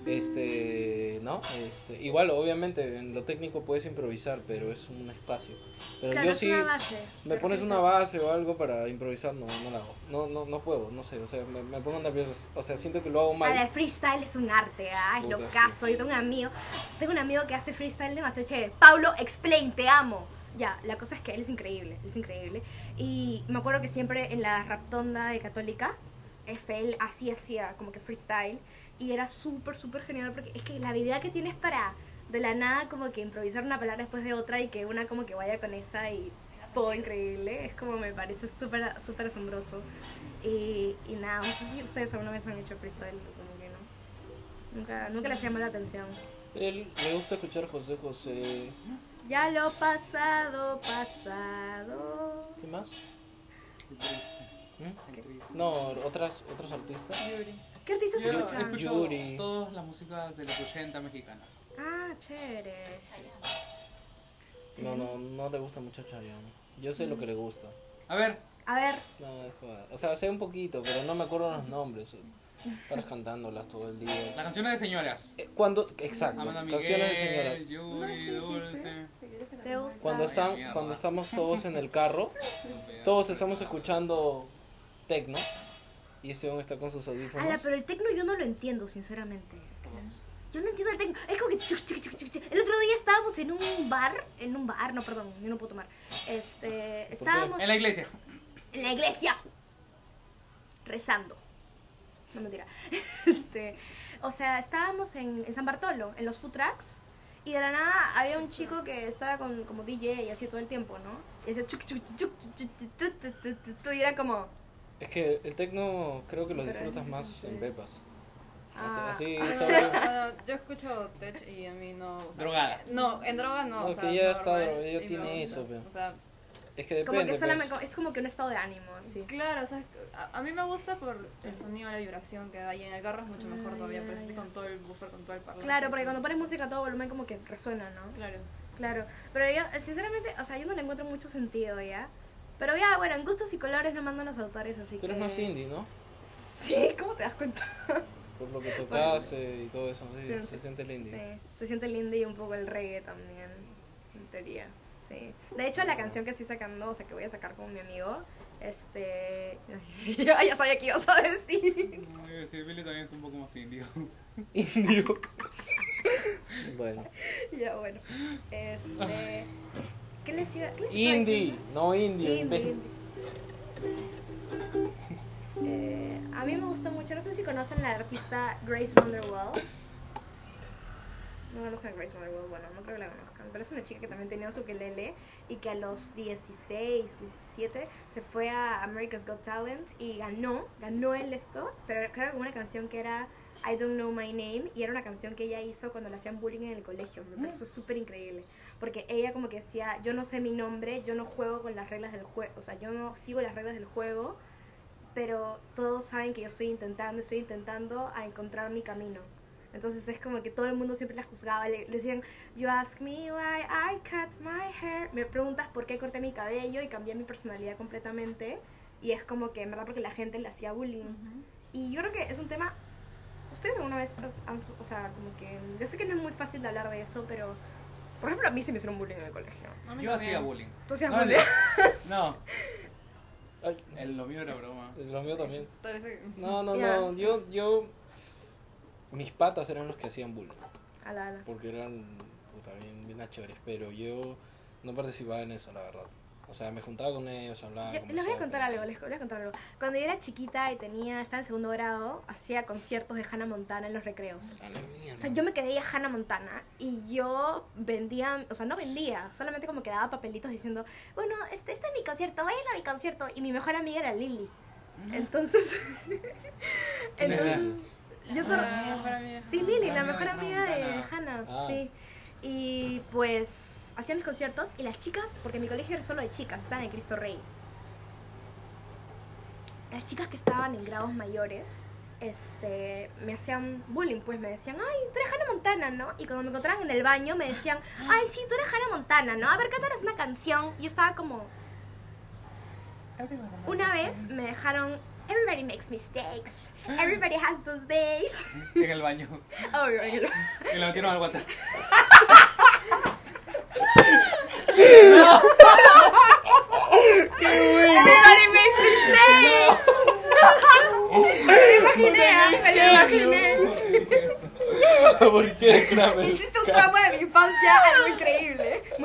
Este, ¿no? Este, igual, obviamente, en lo técnico puedes improvisar, pero es un espacio. Pero Claro, yo es sí, una base. me pones una base o algo para improvisar, no, no la hago. No, no, no puedo, no sé, o sea, me, me pongo nervioso. O sea, siento que lo hago mal. Ahora, el freestyle es un arte, ah, es Puta, lo sí. caso. Yo tengo un amigo, tengo un amigo que hace freestyle demasiado chévere. Pablo, explain, te amo. Ya, la cosa es que él es increíble, él es increíble. Y me acuerdo que siempre en la raptonda de Católica, este, él así hacía como que freestyle. Y era súper, súper genial porque es que la habilidad que tienes para de la nada como que improvisar una palabra después de otra y que una como que vaya con esa y todo increíble, es como me parece súper, súper asombroso. Y, y nada, no sé si ustedes alguna vez han hecho freestyle, como que no. Nunca, nunca les llamó la atención. Él, me gusta escuchar José José. Ya lo pasado, pasado. ¿Qué más? ¿Mm? No, otras, otros artistas. ¿Qué artistas Yo escuchan? Yuri. todas las músicas de los 80 mexicanas. Ah, chévere. No, no, no le gusta mucho Chayanne. Yo sé lo que le gusta. A ver, A ver, No, es joda. O sea, sé un poquito, pero no me acuerdo los nombres. Estar cantándolas todo el día. las canciones de señoras. Eh, Cuando, exacto, Amanda canciones de señora. Miguel, Yuri, Dulce. ¿te gusta? Cuando, están, cuando estamos todos en el carro, [LAUGHS] todos estamos escuchando tecno y ese hombre está con sus audífonos. Ala, pero el tecno yo no lo entiendo, sinceramente. Yo no entiendo el tecno. Es como que... chuc, chuc, chuc, chuc, chuc. El otro día estábamos en un bar, en un bar, no, perdón, yo no puedo tomar. Este, estábamos En la iglesia. en la iglesia rezando. No mentira. [LAUGHS] Este, o sea, estábamos en, en San Bartolo, en los food trucks, y de la nada había un chico que estaba con como DJ y así todo el tiempo, ¿no? Y decía y era como Es que el tecno creo que lo Pero- disfrutas más en Pepas. Ah. Así, Bueno, solo- bueno, yo escucho tech y a mí no. o sea, Drogada. No, en droga no. No, o sea, que ya está me tiene eso, pero- O sea, es que como depende. que solamente pues. es como que un estado de ánimo, así. claro, o sea, a, a mí me gusta por el sonido, la vibración que da y en el carro es mucho mejor Ah, todavía, ya, pero ya. con todo el buffer, con todo el parlante. Claro, porque cuando pones música a todo volumen como que resuena, ¿no? Claro. Claro, pero yo, sinceramente, o sea, yo no le encuentro mucho sentido, ¿ya? Pero ya, bueno, en gustos y colores no mandan los autores, así Tú que... eres más indie, ¿no? Sí, ¿cómo te das cuenta? Por lo que tocaste y todo eso. sí, Sí, se siente el indie. Sí, se siente el indie y un poco el reggae también, en teoría. Sí. De hecho, la canción que estoy sacando, o sea, que voy a sacar con mi amigo, este... [LAUGHS] ya, ya sabía que ibas a decir. No, iba a decir, Billy también es un poco más indio. [LAUGHS] Indio. [LAUGHS] bueno. ya, bueno. Este... ¿Qué les iba, qué les estaba Indie, no indie. Indie, indie. [LAUGHS] Eh, a mí me gusta mucho, no sé si conocen la artista Grace Wonderwall. No conocen a Grace Wonderwall, bueno, no creo que la conozcan, pero es una chica que también tenía su ukelele y que a los 16, 17 se fue a America's Got Talent y ganó, ganó el esto, pero creo que una canción que era I Don't Know My Name y era una canción que ella hizo cuando le hacían bullying en el colegio. Me pareció súper increíble. Porque ella como que decía, yo no sé mi nombre, yo no juego con las reglas del juego, o sea, yo no sigo las reglas del juego, pero todos saben que yo estoy intentando, estoy intentando a encontrar mi camino. Entonces es como que todo el mundo siempre la juzgaba. Le, le decían, You ask me why I cut my hair. Me preguntas por qué corté mi cabello y cambié mi personalidad completamente. Y es como que en verdad porque la gente le hacía bullying. Y yo creo que es un tema. ¿Ustedes alguna vez han O sea, como que. Yo sé que no es muy fácil de hablar de eso, pero. Por ejemplo, a mí se me hicieron bullying en el colegio. Yo hacía bullying. ¿Tú hacías No, bullying? [LAUGHS] No, Ay, el lo mío era broma. lo mío también. No, no, no. Yo, yo. Mis patas eran los que hacían bullying. Ala, ala. Porque eran puta, bien, bien achores. Pero yo no participaba en eso, la verdad. O sea, me juntaba con ellos, hablaba. Yo- les voy a contar algo, les voy a contar algo. Cuando yo era chiquita y tenía, estaba en segundo grado, hacía conciertos de Hannah Montana en los recreos. A la mierda. O sea, yo me creía Hannah Montana y yo vendía, o sea, no vendía, solamente como que daba papelitos diciendo, bueno, este, este es mi concierto, vayan a mi concierto. Y mi mejor amiga era Lily. Entonces, entonces, yo Ah. Sí, Lily, la mejor amiga de Hannah Hannah, Ah. sí. Y pues hacía mis conciertos y las chicas, porque mi colegio era solo de chicas, estaban en Cristo Rey. Las chicas que estaban en grados mayores, este, me hacían bullying, pues me decían, ay, tú eres Hannah Montana, ¿no? Y cuando me encontraban en el baño me decían, ay, sí, tú eres Hannah Montana, ¿no? A ver, cántanos una canción. Y yo estaba como, una vez me dejaron, everybody makes mistakes, everybody has those days. [LAUGHS] En el baño. [LAUGHS] Oh, you're right. Y lo metieron al water. Everybody makes mistakes. [LAUGHS] me lo imaginé, me lo imaginé. ¿Por qué? Hiciste un trauma de mi infancia.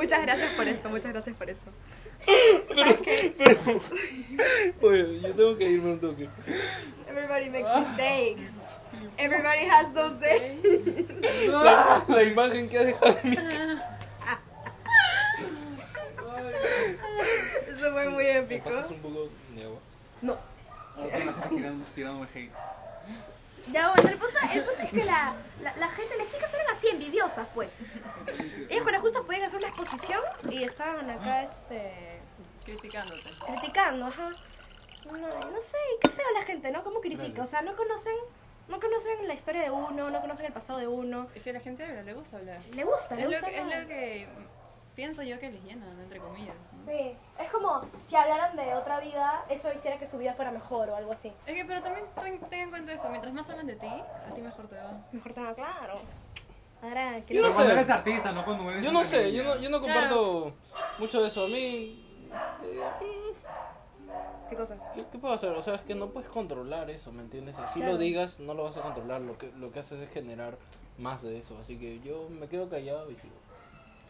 Muchas gracias por eso, muchas gracias por eso. Oye, yo tengo que irme un toque. Everybody makes mistakes. Everybody has those days. La, la imagen que ha dejado en mi Eso fue muy ¿Me épico. pasas un poco de agua? No. Tirando, tirándome hate. Ya, bueno, el punto, el punto es que la, la, la gente, las chicas eran así envidiosas, pues. Ellas cuando justo podían hacer una exposición y estaban acá, este... Criticándote. criticando, ajá. No, no sé, qué feo la gente, ¿no? ¿Cómo critica? O sea, no conocen, no conocen la historia de uno, no conocen el pasado de uno. Es que a la gente habla, le gusta hablar. Le gusta, le Es lo, gusta. que, es hablar. lo que pienso yo que les llena, entre comillas. ¿no? Sí, es como si hablaran de otra vida, eso hiciera que su vida fuera mejor o algo así. Es que, pero también ten, ten en cuenta eso, mientras más hablan de ti, a ti mejor te va. Mejor tenga claro. Ahora, que Yo no cuando sé. eres artista, no cuando eres Yo no sé, yo no, yo no comparto mucho de eso. A mí. eh, ¿Qué cosa? ¿Qué, qué puedo hacer? O sea, es que no puedes controlar eso, ¿me entiendes? Así Claro. lo digas, no lo vas a controlar. Lo que, lo que haces es generar más de eso. Así que yo me quedo callado y sigo.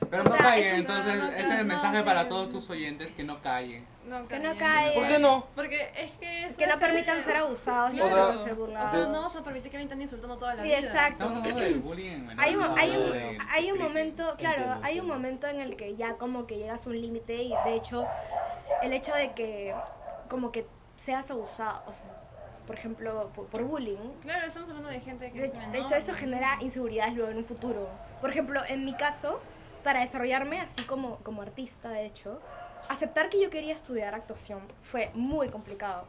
Pero O no sea, callen, es entonces no, no, este es el no, mensaje no, para no. todos tus oyentes que no callen. No, Que no caigan. ¿Por qué no? Porque es que eso Que no es permitan ser abusados, ni O sea, permitan ser O sea, no burlados. vas a permitir que te ande insultando toda la Sí, vida. exacto. Estamos hablando del bullying menores, Hay un, no hay un, hay un momento, claro, hay un momento en el que ya como que llegas a un límite y de hecho el hecho de que como que seas abusado, o sea, por ejemplo, por, por bullying, Claro, estamos hablando de gente que de, es de hecho eso ¿no? genera inseguridades luego en un futuro. Por ejemplo, en mi caso, para desarrollarme así como, como artista, de hecho, aceptar que yo quería estudiar actuación fue muy complicado.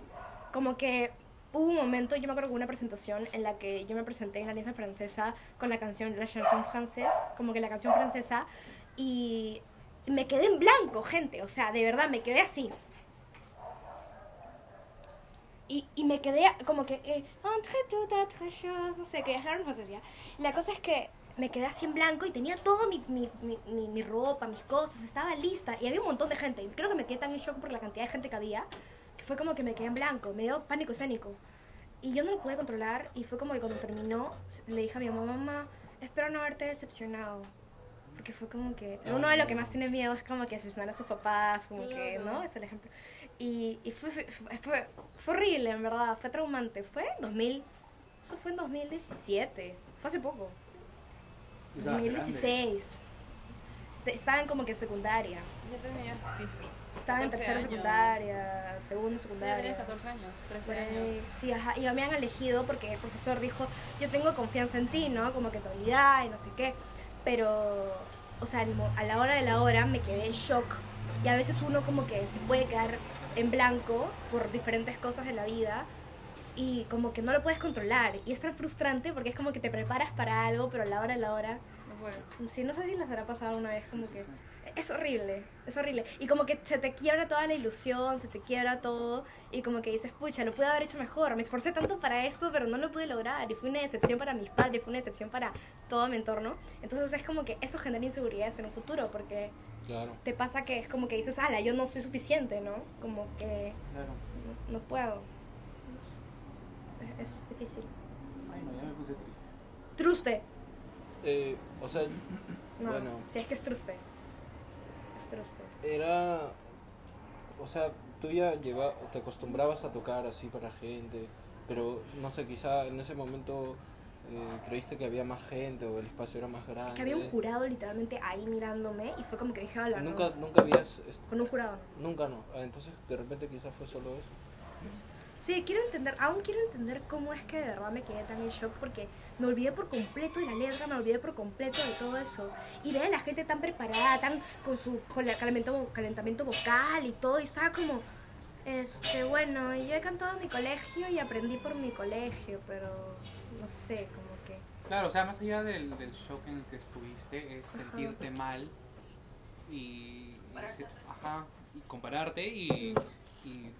Como que hubo un momento, yo me acuerdo que una presentación en la que yo me presenté en la Alianza Francesa con la canción La Chanson Française, como que la canción francesa, y me quedé en blanco, gente, o sea, de verdad, me quedé así. Y, y me quedé como que, eh, entre choses, no sé, que. La cosa es que me quedé así en blanco y tenía todo mi, mi, mi, ropa, mis cosas, estaba lista. Y había un montón de gente. Y creo que me quedé tan en shock por la cantidad de gente que había, que fue como que me quedé en blanco, me dio pánico escénico. Y yo no lo pude controlar y fue como que cuando terminó, le dije a mi mamá, mamá, espero no haberte decepcionado. Porque fue como que, uno de lo que más tiene miedo es como que decepcionar a sus papás, como que. ¿no? Es el ejemplo. Y, y fue, fue, fue, fue horrible, en verdad, fue traumante. Fue en 2000, eso fue en 2017, fue hace poco. Estabas 2016. Te- Estaban como que en secundaria. Ya tenía Estaban en 14 tercero años. secundaria, segundo de Ya secundaria. tenías 14 años, 13 Por ahí, años. Sí, ajá. Y me han elegido porque el profesor dijo, yo tengo confianza en ti, ¿no? Como que tu habilidad y no sé qué. Pero, o sea, a la hora de la hora me quedé en shock. Y a veces uno como que se puede quedar en blanco por diferentes cosas de la vida. Y como que no lo puedes controlar. Y es tan frustrante porque es como que te preparas para algo, pero a la hora a la hora No puedo. Sí, no sé si les habrá pasado una vez, como que es horrible, es horrible. Y como que se te quiebra toda la ilusión, se te quiebra todo, y como que dices, pucha, lo pude haber hecho mejor, me esforcé tanto para esto, pero no lo pude lograr, y fue una decepción para mis padres, fue una decepción para todo mi entorno. Entonces es como que eso genera inseguridades en un futuro, porque Claro. te pasa que es como que dices, ala, yo no soy suficiente, ¿no? Como que Claro. no, no puedo. Es, difícil. Ay, no, ya me puse triste. Truste. Eh, o sea, No, Bueno. si es que es truste. Es truste. era. O sea, tú ya lleva, te acostumbrabas a tocar así para gente, pero no sé, quizá en ese momento eh, creíste que había más gente o el espacio era más grande. Es que había un jurado literalmente ahí mirándome y fue como que dije, hola, no". Nunca, nunca habías. Con un jurado. no. Nunca no. Ah, entonces, de repente, quizás fue solo eso. Sí, quiero entender, aún quiero entender cómo es que de verdad me quedé tan en shock porque me olvidé por completo de la letra, me olvidé por completo de todo eso. Y veía a la gente tan preparada, tan con su con el calentamiento, calentamiento vocal y todo, y estaba como, este, bueno, yo he cantado en mi colegio y aprendí por mi colegio, pero no sé, como que... Claro, o sea, más allá del, del shock en el que estuviste, es Ajá. sentirte mal y, y se- ajá, y compararte y, y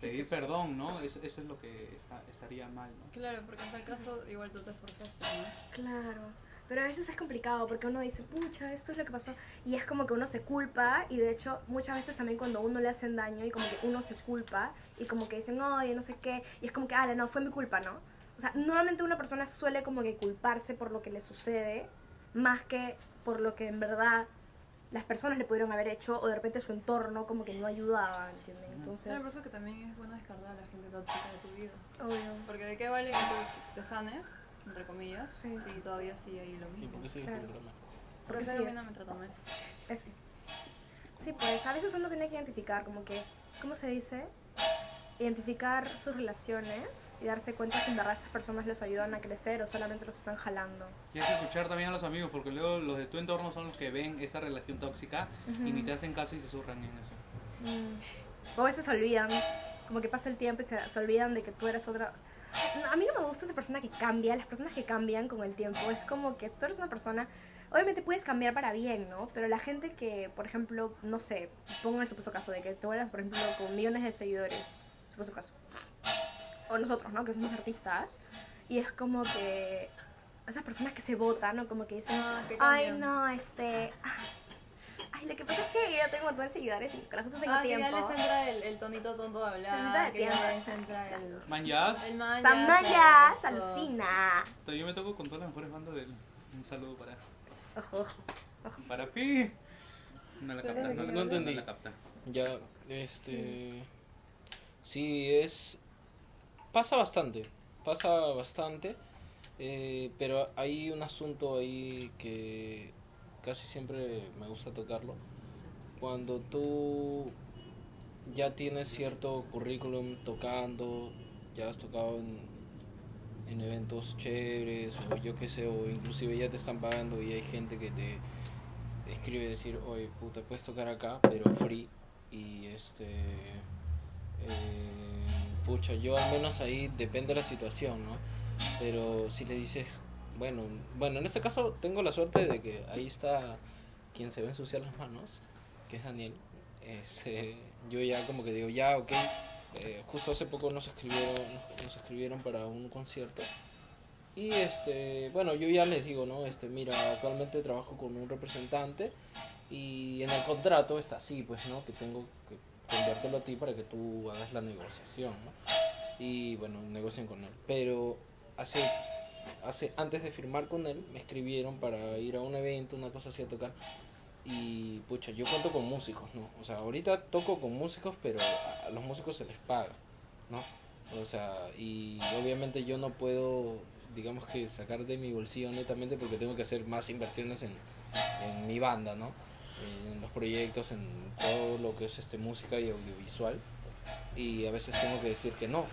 pedir perdón, ¿no? Eso, eso es lo que está, estaría mal, ¿no? Claro, porque en tal caso igual tú te esforzaste, ¿no? Claro, pero a veces es complicado porque uno dice, pucha, esto es lo que pasó. Y es como que uno se culpa y de hecho muchas veces también cuando a uno le hacen daño y como que uno se culpa y como que dicen, oye, no sé qué, y es como que, ah, no, fue mi culpa, ¿no? O sea, normalmente una persona suele como que culparse por lo que le sucede más que por lo que en verdad las personas le pudieron haber hecho o de repente su entorno como que no ayudaba, ¿entienden? Claro, Entonces, por eso que también es bueno descartar a la gente tóxica de tu vida. obvio. Porque de qué vale que tú te sanes, entre comillas, Sí. si todavía sigue ahí lo ¿Y mismo. por qué sigues Claro. Porque sí no me mal. F. Sí, pues a veces uno tiene que identificar como que, ¿cómo se dice? Identificar sus relaciones y darse cuenta si en verdad estas personas les ayudan a crecer o solamente los están jalando. Y es escuchar también a los amigos, porque luego los de tu entorno son los que ven esa relación tóxica y ni te hacen caso y se surran en eso. Mm. O a veces se olvidan, como que pasa el tiempo y se, se olvidan de que tú eres otra... No, a mí no me gusta esa persona que cambia, las personas que cambian con el tiempo. Es como que tú eres una persona, obviamente puedes cambiar para bien, ¿no? Pero la gente que, por ejemplo, no sé, pongo el supuesto caso de que tú eres, por ejemplo, con millones de seguidores, supuesto caso. O nosotros, ¿no? Que somos artistas. Y es como que esas personas que se votan, ¿no? Como que dicen, Ah, ay, no, este... Ay, lo que pasa es que yo tengo un montón de seguidores y con las cosas tengo ah, que tiempo. ya les entra el, el tonito tonto de El tonito hablar, de tiempo, entra el... exacto. Man, ya. El man Samaya, exacto. alucina. Yo me toco con todas las mejores bandas del. Un saludo para. Ojo, ojo. Para Pi. No la capta, no, la No capta, entendí. no la capta. Ya, este. Sí, es. Pasa bastante. Pasa bastante. eh, pero hay un asunto ahí que casi siempre me gusta tocarlo. Cuando tú ya tienes cierto currículum tocando, ya has tocado en, en eventos chéveres, o yo qué sé, o inclusive ya te están pagando y hay gente que te escribe decir, oye, puta, puedes tocar acá, pero free. Y este. Eh, pucha, yo al menos ahí depende de la situación, ¿no? Pero si le dices, bueno, bueno, en este caso tengo la suerte de que ahí está quien se a ensuciar las manos, que es Daniel. Este, yo ya como que digo, ya, ok. eh, justo hace poco nos escribieron, nos escribieron para un concierto. Y este, bueno, yo ya les digo, ¿no? Este, mira, actualmente trabajo con un representante y en el contrato está así, pues, ¿no? Que tengo que enviártelo a ti para que tú hagas la negociación. Y bueno, negocien con él. Pero hace, hace, antes de firmar con él, me escribieron para ir a un evento, una cosa así a tocar. Y pucha, yo cuento con músicos, ¿no? O sea, ahorita toco con músicos, pero a los músicos se les paga, ¿no? O sea, y obviamente yo no puedo, digamos que sacar de mi bolsillo netamente porque tengo que hacer más inversiones en, en mi banda, ¿no? En los proyectos, en todo lo que es este música y audiovisual. Y a veces tengo que decir que no,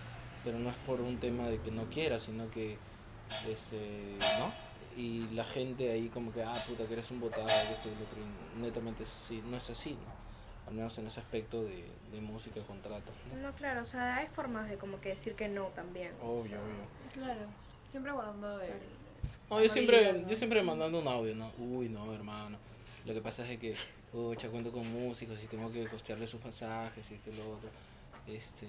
pero no es por un tema de que no quiera, sino que, este, ¿no? Y la gente ahí como que, ah, puta, que eres un botado, que esto y lo otro, y netamente es así, no es así, ¿no? al menos en ese aspecto de, de música contratos. ¿no? No, claro, o sea, hay formas de como que decir que no también. o Obvio, sea, obvio. Claro, siempre guardando el... No, yo siempre, yo siempre mandando un audio, ¿no? Uy, no, hermano. Lo que pasa es de que, pucha, cuento con músicos y tengo que costearle sus pasajes y esto y lo otro. Este,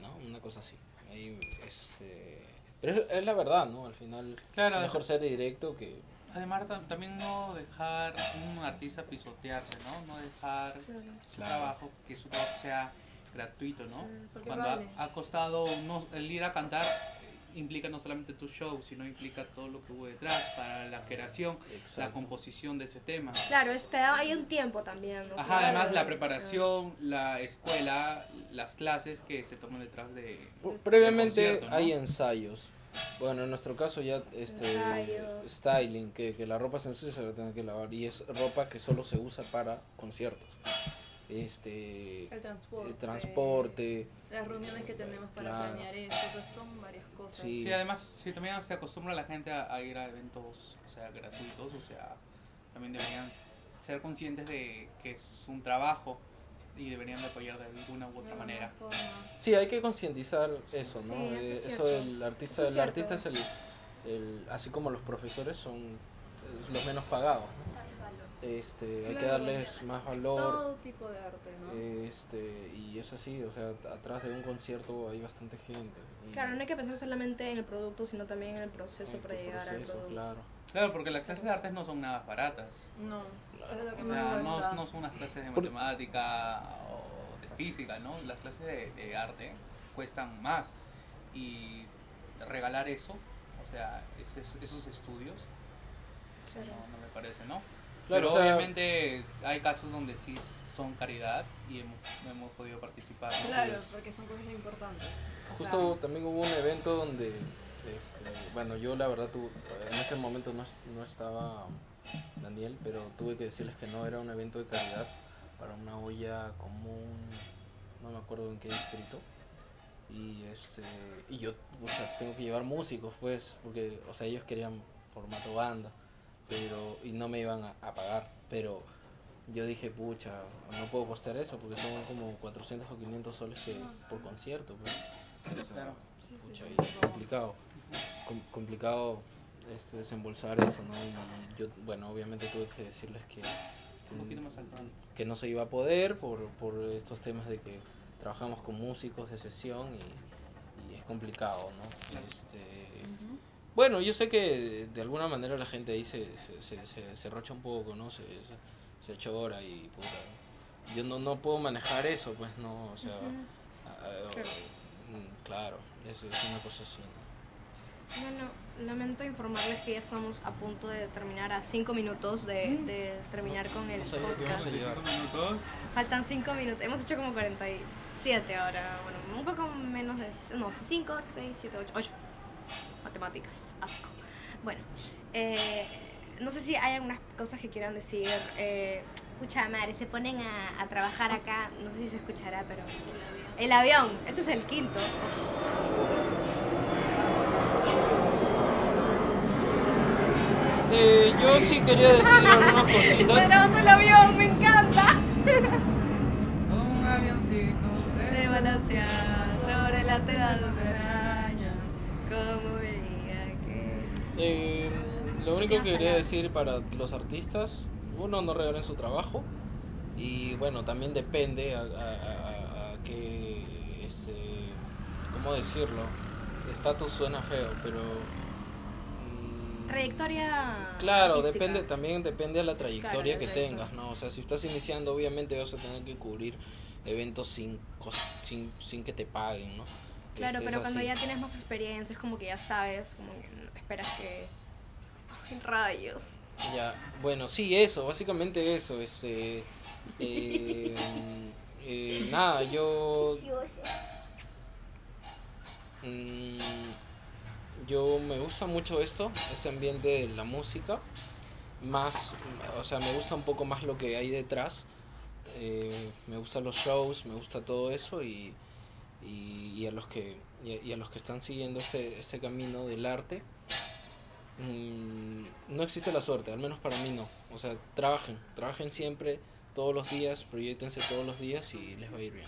no, una cosa así. Ahí, este, pero es, es la verdad, ¿no? Al final, Claro, es mejor ser directo que... Además, tam- también no dejar un artista pisotearse, ¿no? No dejar su Claro. trabajo, que su trabajo sea gratuito, ¿no? Sí, Cuando vale. ha, ha costado, no, el ir a cantar implica no solamente tu show, sino implica todo lo que hubo detrás para la creación, la composición de ese tema. Claro, este, hay un tiempo también. Ajá, además de- la preparación, la escuela, las clases que se toman detrás de... Previamente hay ensayos. Bueno, en nuestro caso ya este Ensayos. styling, que, que la ropa se ensucia se va a tener que lavar y es ropa que solo se usa para conciertos. Este El transporte. el transporte, Las reuniones que tenemos para Claro. planear eso, son varias cosas. Sí. Sí, además, si también se acostumbra la gente a, a ir a eventos, o sea, gratuitos, o sea, también deberían ser conscientes de que es un trabajo y deberían de apoyar de alguna u otra manera. forma. Sí, hay que concientizar eso, Sí, ¿no? eso Eh, es eso del artista, Eso es el artista es el, el- así como los profesores son los menos pagados, Este, hay que Claro, darles sí. más valor. Todo tipo de arte, ¿no? Este, y es así, o sea, atrás de un concierto hay bastante gente. Claro, no hay que pensar solamente en el producto, sino también en el proceso para llegar al proceso, producto. Claro. Claro, porque las clases de artes no son nada baratas. No, es lo que O me sea, no, son unas clases de matemática o de física, ¿no? Las clases de, de arte cuestan más. Y regalar eso, o sea, esos estudios, No, no me parece, ¿no? Claro, Pero o sea- obviamente hay casos donde sí son caridad y hemos, hemos podido participar. ¿no? Claro, porque son cosas importantes. O sea, Justo también hubo un evento donde, este, bueno, yo la verdad tu- en ese momento no, no estaba Daniel, pero tuve que decirles que no era un evento de caridad para una olla común, no me acuerdo en qué distrito. Y este y yo o sea, tengo que llevar músicos pues, porque o sea, ellos querían formato banda, pero y no me iban a, a pagar, pero yo dije, pucha, no puedo costear eso porque son como 400 o 500 soles que, por concierto. Pues. O sea, Claro. Sí, sí, pucha, sí, y es complicado, com- complicado este, desembolsar eso, ¿no? Y yo, bueno, obviamente tuve que decirles que, que, Un poquito más alto. que no se iba a poder por, por estos temas de que trabajamos con músicos de sesión y, y es complicado, ¿no? Este. Bueno, yo sé que de alguna manera la gente ahí se, se, se, se, se rocha un poco, ¿no? Se, se, se chora y puta. Yo no, no puedo manejar eso, pues no, o sea, a- a- Claro. mm, claro, es, es una cosa así. ¿no? Bueno, lamento informarles que ya estamos a punto de terminar a cinco minutos de, de terminar con el No que podcast. íbamos a llegar. minutos. Faltan cinco minutos. Hemos hecho como 47 ahora. Bueno, un poco menos de. No, 5, 6, 7, 8. 8. Matemáticas. Asco. Bueno, eh, no sé si hay algunas cosas que quieran decir. Eh, Escucha, madre, se ponen a, a trabajar acá. No sé si se escuchará, pero. El avión. Ese es el quinto. Eh, yo sí quería decir [LAUGHS] algunas Estoy cositas. grabando el avión, me encanta. Un [LAUGHS] avioncito Se balancea sobre la tela lo único que quería decir para los artistas, uno, no regalen su trabajo. Y bueno, también depende a, a, a- a qué, este, ¿cómo decirlo? Estatus suena feo, pero... mm, Trayectoria. Claro, artística. depende, también depende de la trayectoria Claro, que tengas, ¿no? O sea, si estás iniciando, obviamente vas a tener que cubrir eventos sin, sin, sin que te paguen, ¿no? Claro, pero cuando así. ya tienes más experiencia, es como que ya sabes, como que esperas que. Ay, [LAUGHS] rayos. Ya, bueno, sí, eso, básicamente eso, es, eh, [LAUGHS] eh, eh, nada, yo, mm, yo me gusta mucho esto, este ambiente de la música, más, o sea, me gusta un poco más lo que hay detrás, eh, me gustan los shows, me gusta todo eso y, y, y a los que y a- y a los que están siguiendo este, este camino del arte, mm, no existe la suerte, al menos para mí no. O sea, trabajen, trabajen siempre, todos los días, proyectense todos los días y les va a ir bien.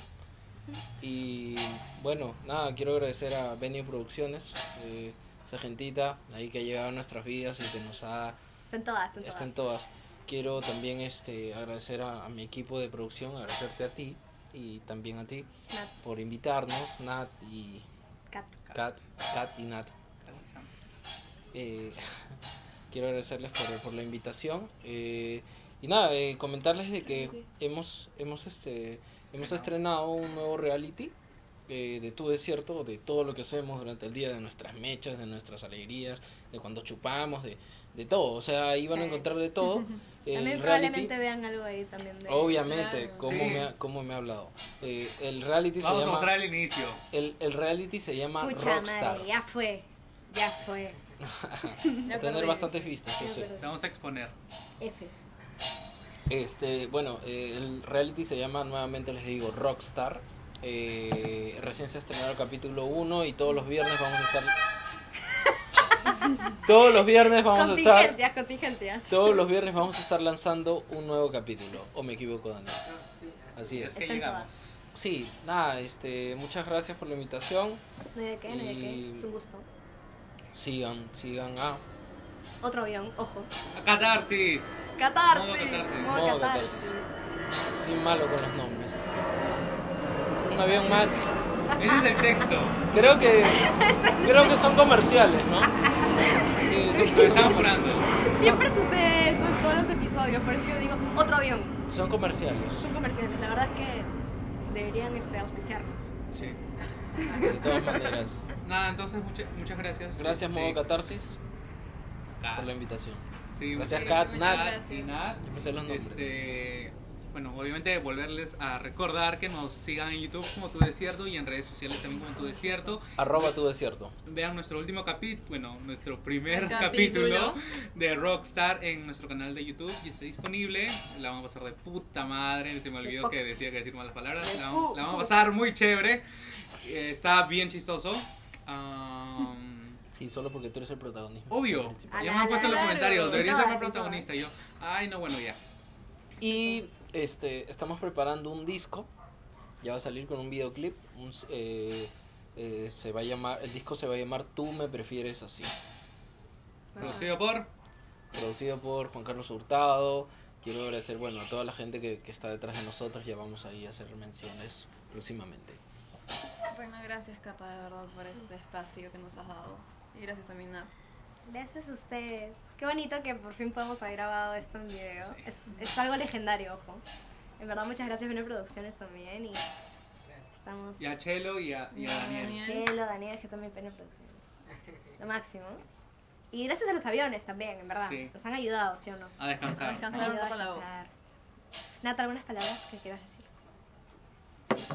Y bueno, nada, quiero agradecer a Venue Producciones, eh, esa gentita ahí que ha llegado a nuestras vidas y que nos ha Están todas, están todas. están todas. Quiero también este agradecer a, a mi equipo de producción, agradecerte a ti y también a ti Nat, por invitarnos, Nat y Kat. Kat, Kat y Nat. Eh, [LAUGHS] quiero agradecerles por, por la invitación. eh, y nada, eh, comentarles de que hemos, hemos, este, hemos estrenado un nuevo reality eh, de tu desierto, de todo lo que hacemos durante el día, de nuestras mechas, de nuestras alegrías, de cuando chupamos, de, de todo. O sea, ahí van a encontrar de todo. [LAUGHS] También El reality, probablemente vean algo ahí también de... obviamente, Claro. como, Sí. me ha, cómo me ha hablado. Eh, el reality Vamos se a llama... mostrar el inicio. El, el reality se llama Pucha Rockstar. madre, ya fue. Ya fue. Tener bastantes vistas. Te vamos a exponer. F. Este, bueno, eh, el reality se llama, nuevamente les digo, Rockstar. Eh, recién se estrenó el capítulo 1 y todos los viernes vamos a estar... [LAUGHS] todos los viernes vamos a estar... Contingencias, contingencias. Todos los viernes vamos a estar lanzando un nuevo capítulo. ¿O me equivoco, Daniel? Así es. Es que llegamos. Sí, nada, este, muchas gracias por la invitación. No de qué, no de qué. Es un gusto. Sigan, sigan a... Otro avión, ojo. Catarsis. Catarsis. Modo catarsis. Modo Modo catarsis. Sin malo con los nombres. Un avión más... Ese es el texto. Creo que [LAUGHS] creo que son comerciales, ¿no? Sí, son- Lo estamos jurando. Siempre sucede eso en todos los episodios, por eso yo digo, otro avión. son comerciales. Son comerciales, la verdad es que deberían este, auspiciarnos. Sí. De todas maneras. Nada, entonces muchas muchas gracias. Gracias Este, Modo Catarsis Kat. por la invitación. Sí, Gracias Kat, Nat. gracias. y Nat. Yo me sé los nombres. Este, bueno, obviamente volverles a recordar que nos sigan en YouTube como Tu Desierto y en redes sociales también como Tu Desierto. Arroba tu desierto. Vean nuestro último capítulo, bueno, nuestro primer Capítulo. capítulo de Rockstar en nuestro canal de YouTube y está disponible. La vamos a pasar de puta madre, se me olvidó que decía que decir malas palabras. La, vamos- la vamos a pasar muy chévere. Eh, está bien chistoso. Am, Sí, solo porque tú eres el protagonista. obvio, ya me han puesto en los comentarios, debería ser más protagonista. Y yo, ay, no, bueno, ya. Y este estamos preparando un disco. Ya va a salir con un videoclip. un eh, eh, se va a llamar, el disco se va a llamar Tú me prefieres así. Producido por. Producido por Juan Carlos Hurtado. Quiero agradecer, bueno, a toda la gente que, que está detrás de nosotros. Ya vamos ahí a hacer menciones próximamente. Bueno, gracias Cata de verdad por este espacio que nos has dado. Y gracias a mi Nat. Gracias a ustedes. Qué bonito que por fin podamos haber grabado esto en video. Sí. Es, es algo legendario, ojo. En verdad, muchas gracias a Bene Producciones también. Y estamos. Y a Chelo y a, y a Daniel. Chelo, Daniel, que también Bene Producciones. Lo máximo. Y gracias a los aviones también, en verdad. Sí. Nos han ayudado, ¿sí o no? A descansar. A descansar. Un poco a la voz. Nata, ¿algunas palabras que quieras decir?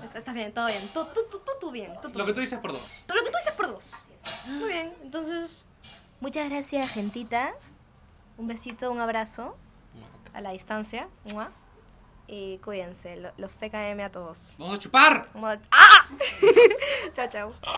Está- Estás bien, todo bien. Tú, tú, tú, tú, bien. Tú, tú Lo que tú dices por dos. Lo que tú dices por dos. Muy bien, entonces, muchas gracias, gentita. Un besito, un abrazo a la distancia. ¡Mua! Y cuídense, lo- los TKM a todos. Vamos a chupar. ¡Ah! [LAUGHS] chao, chao.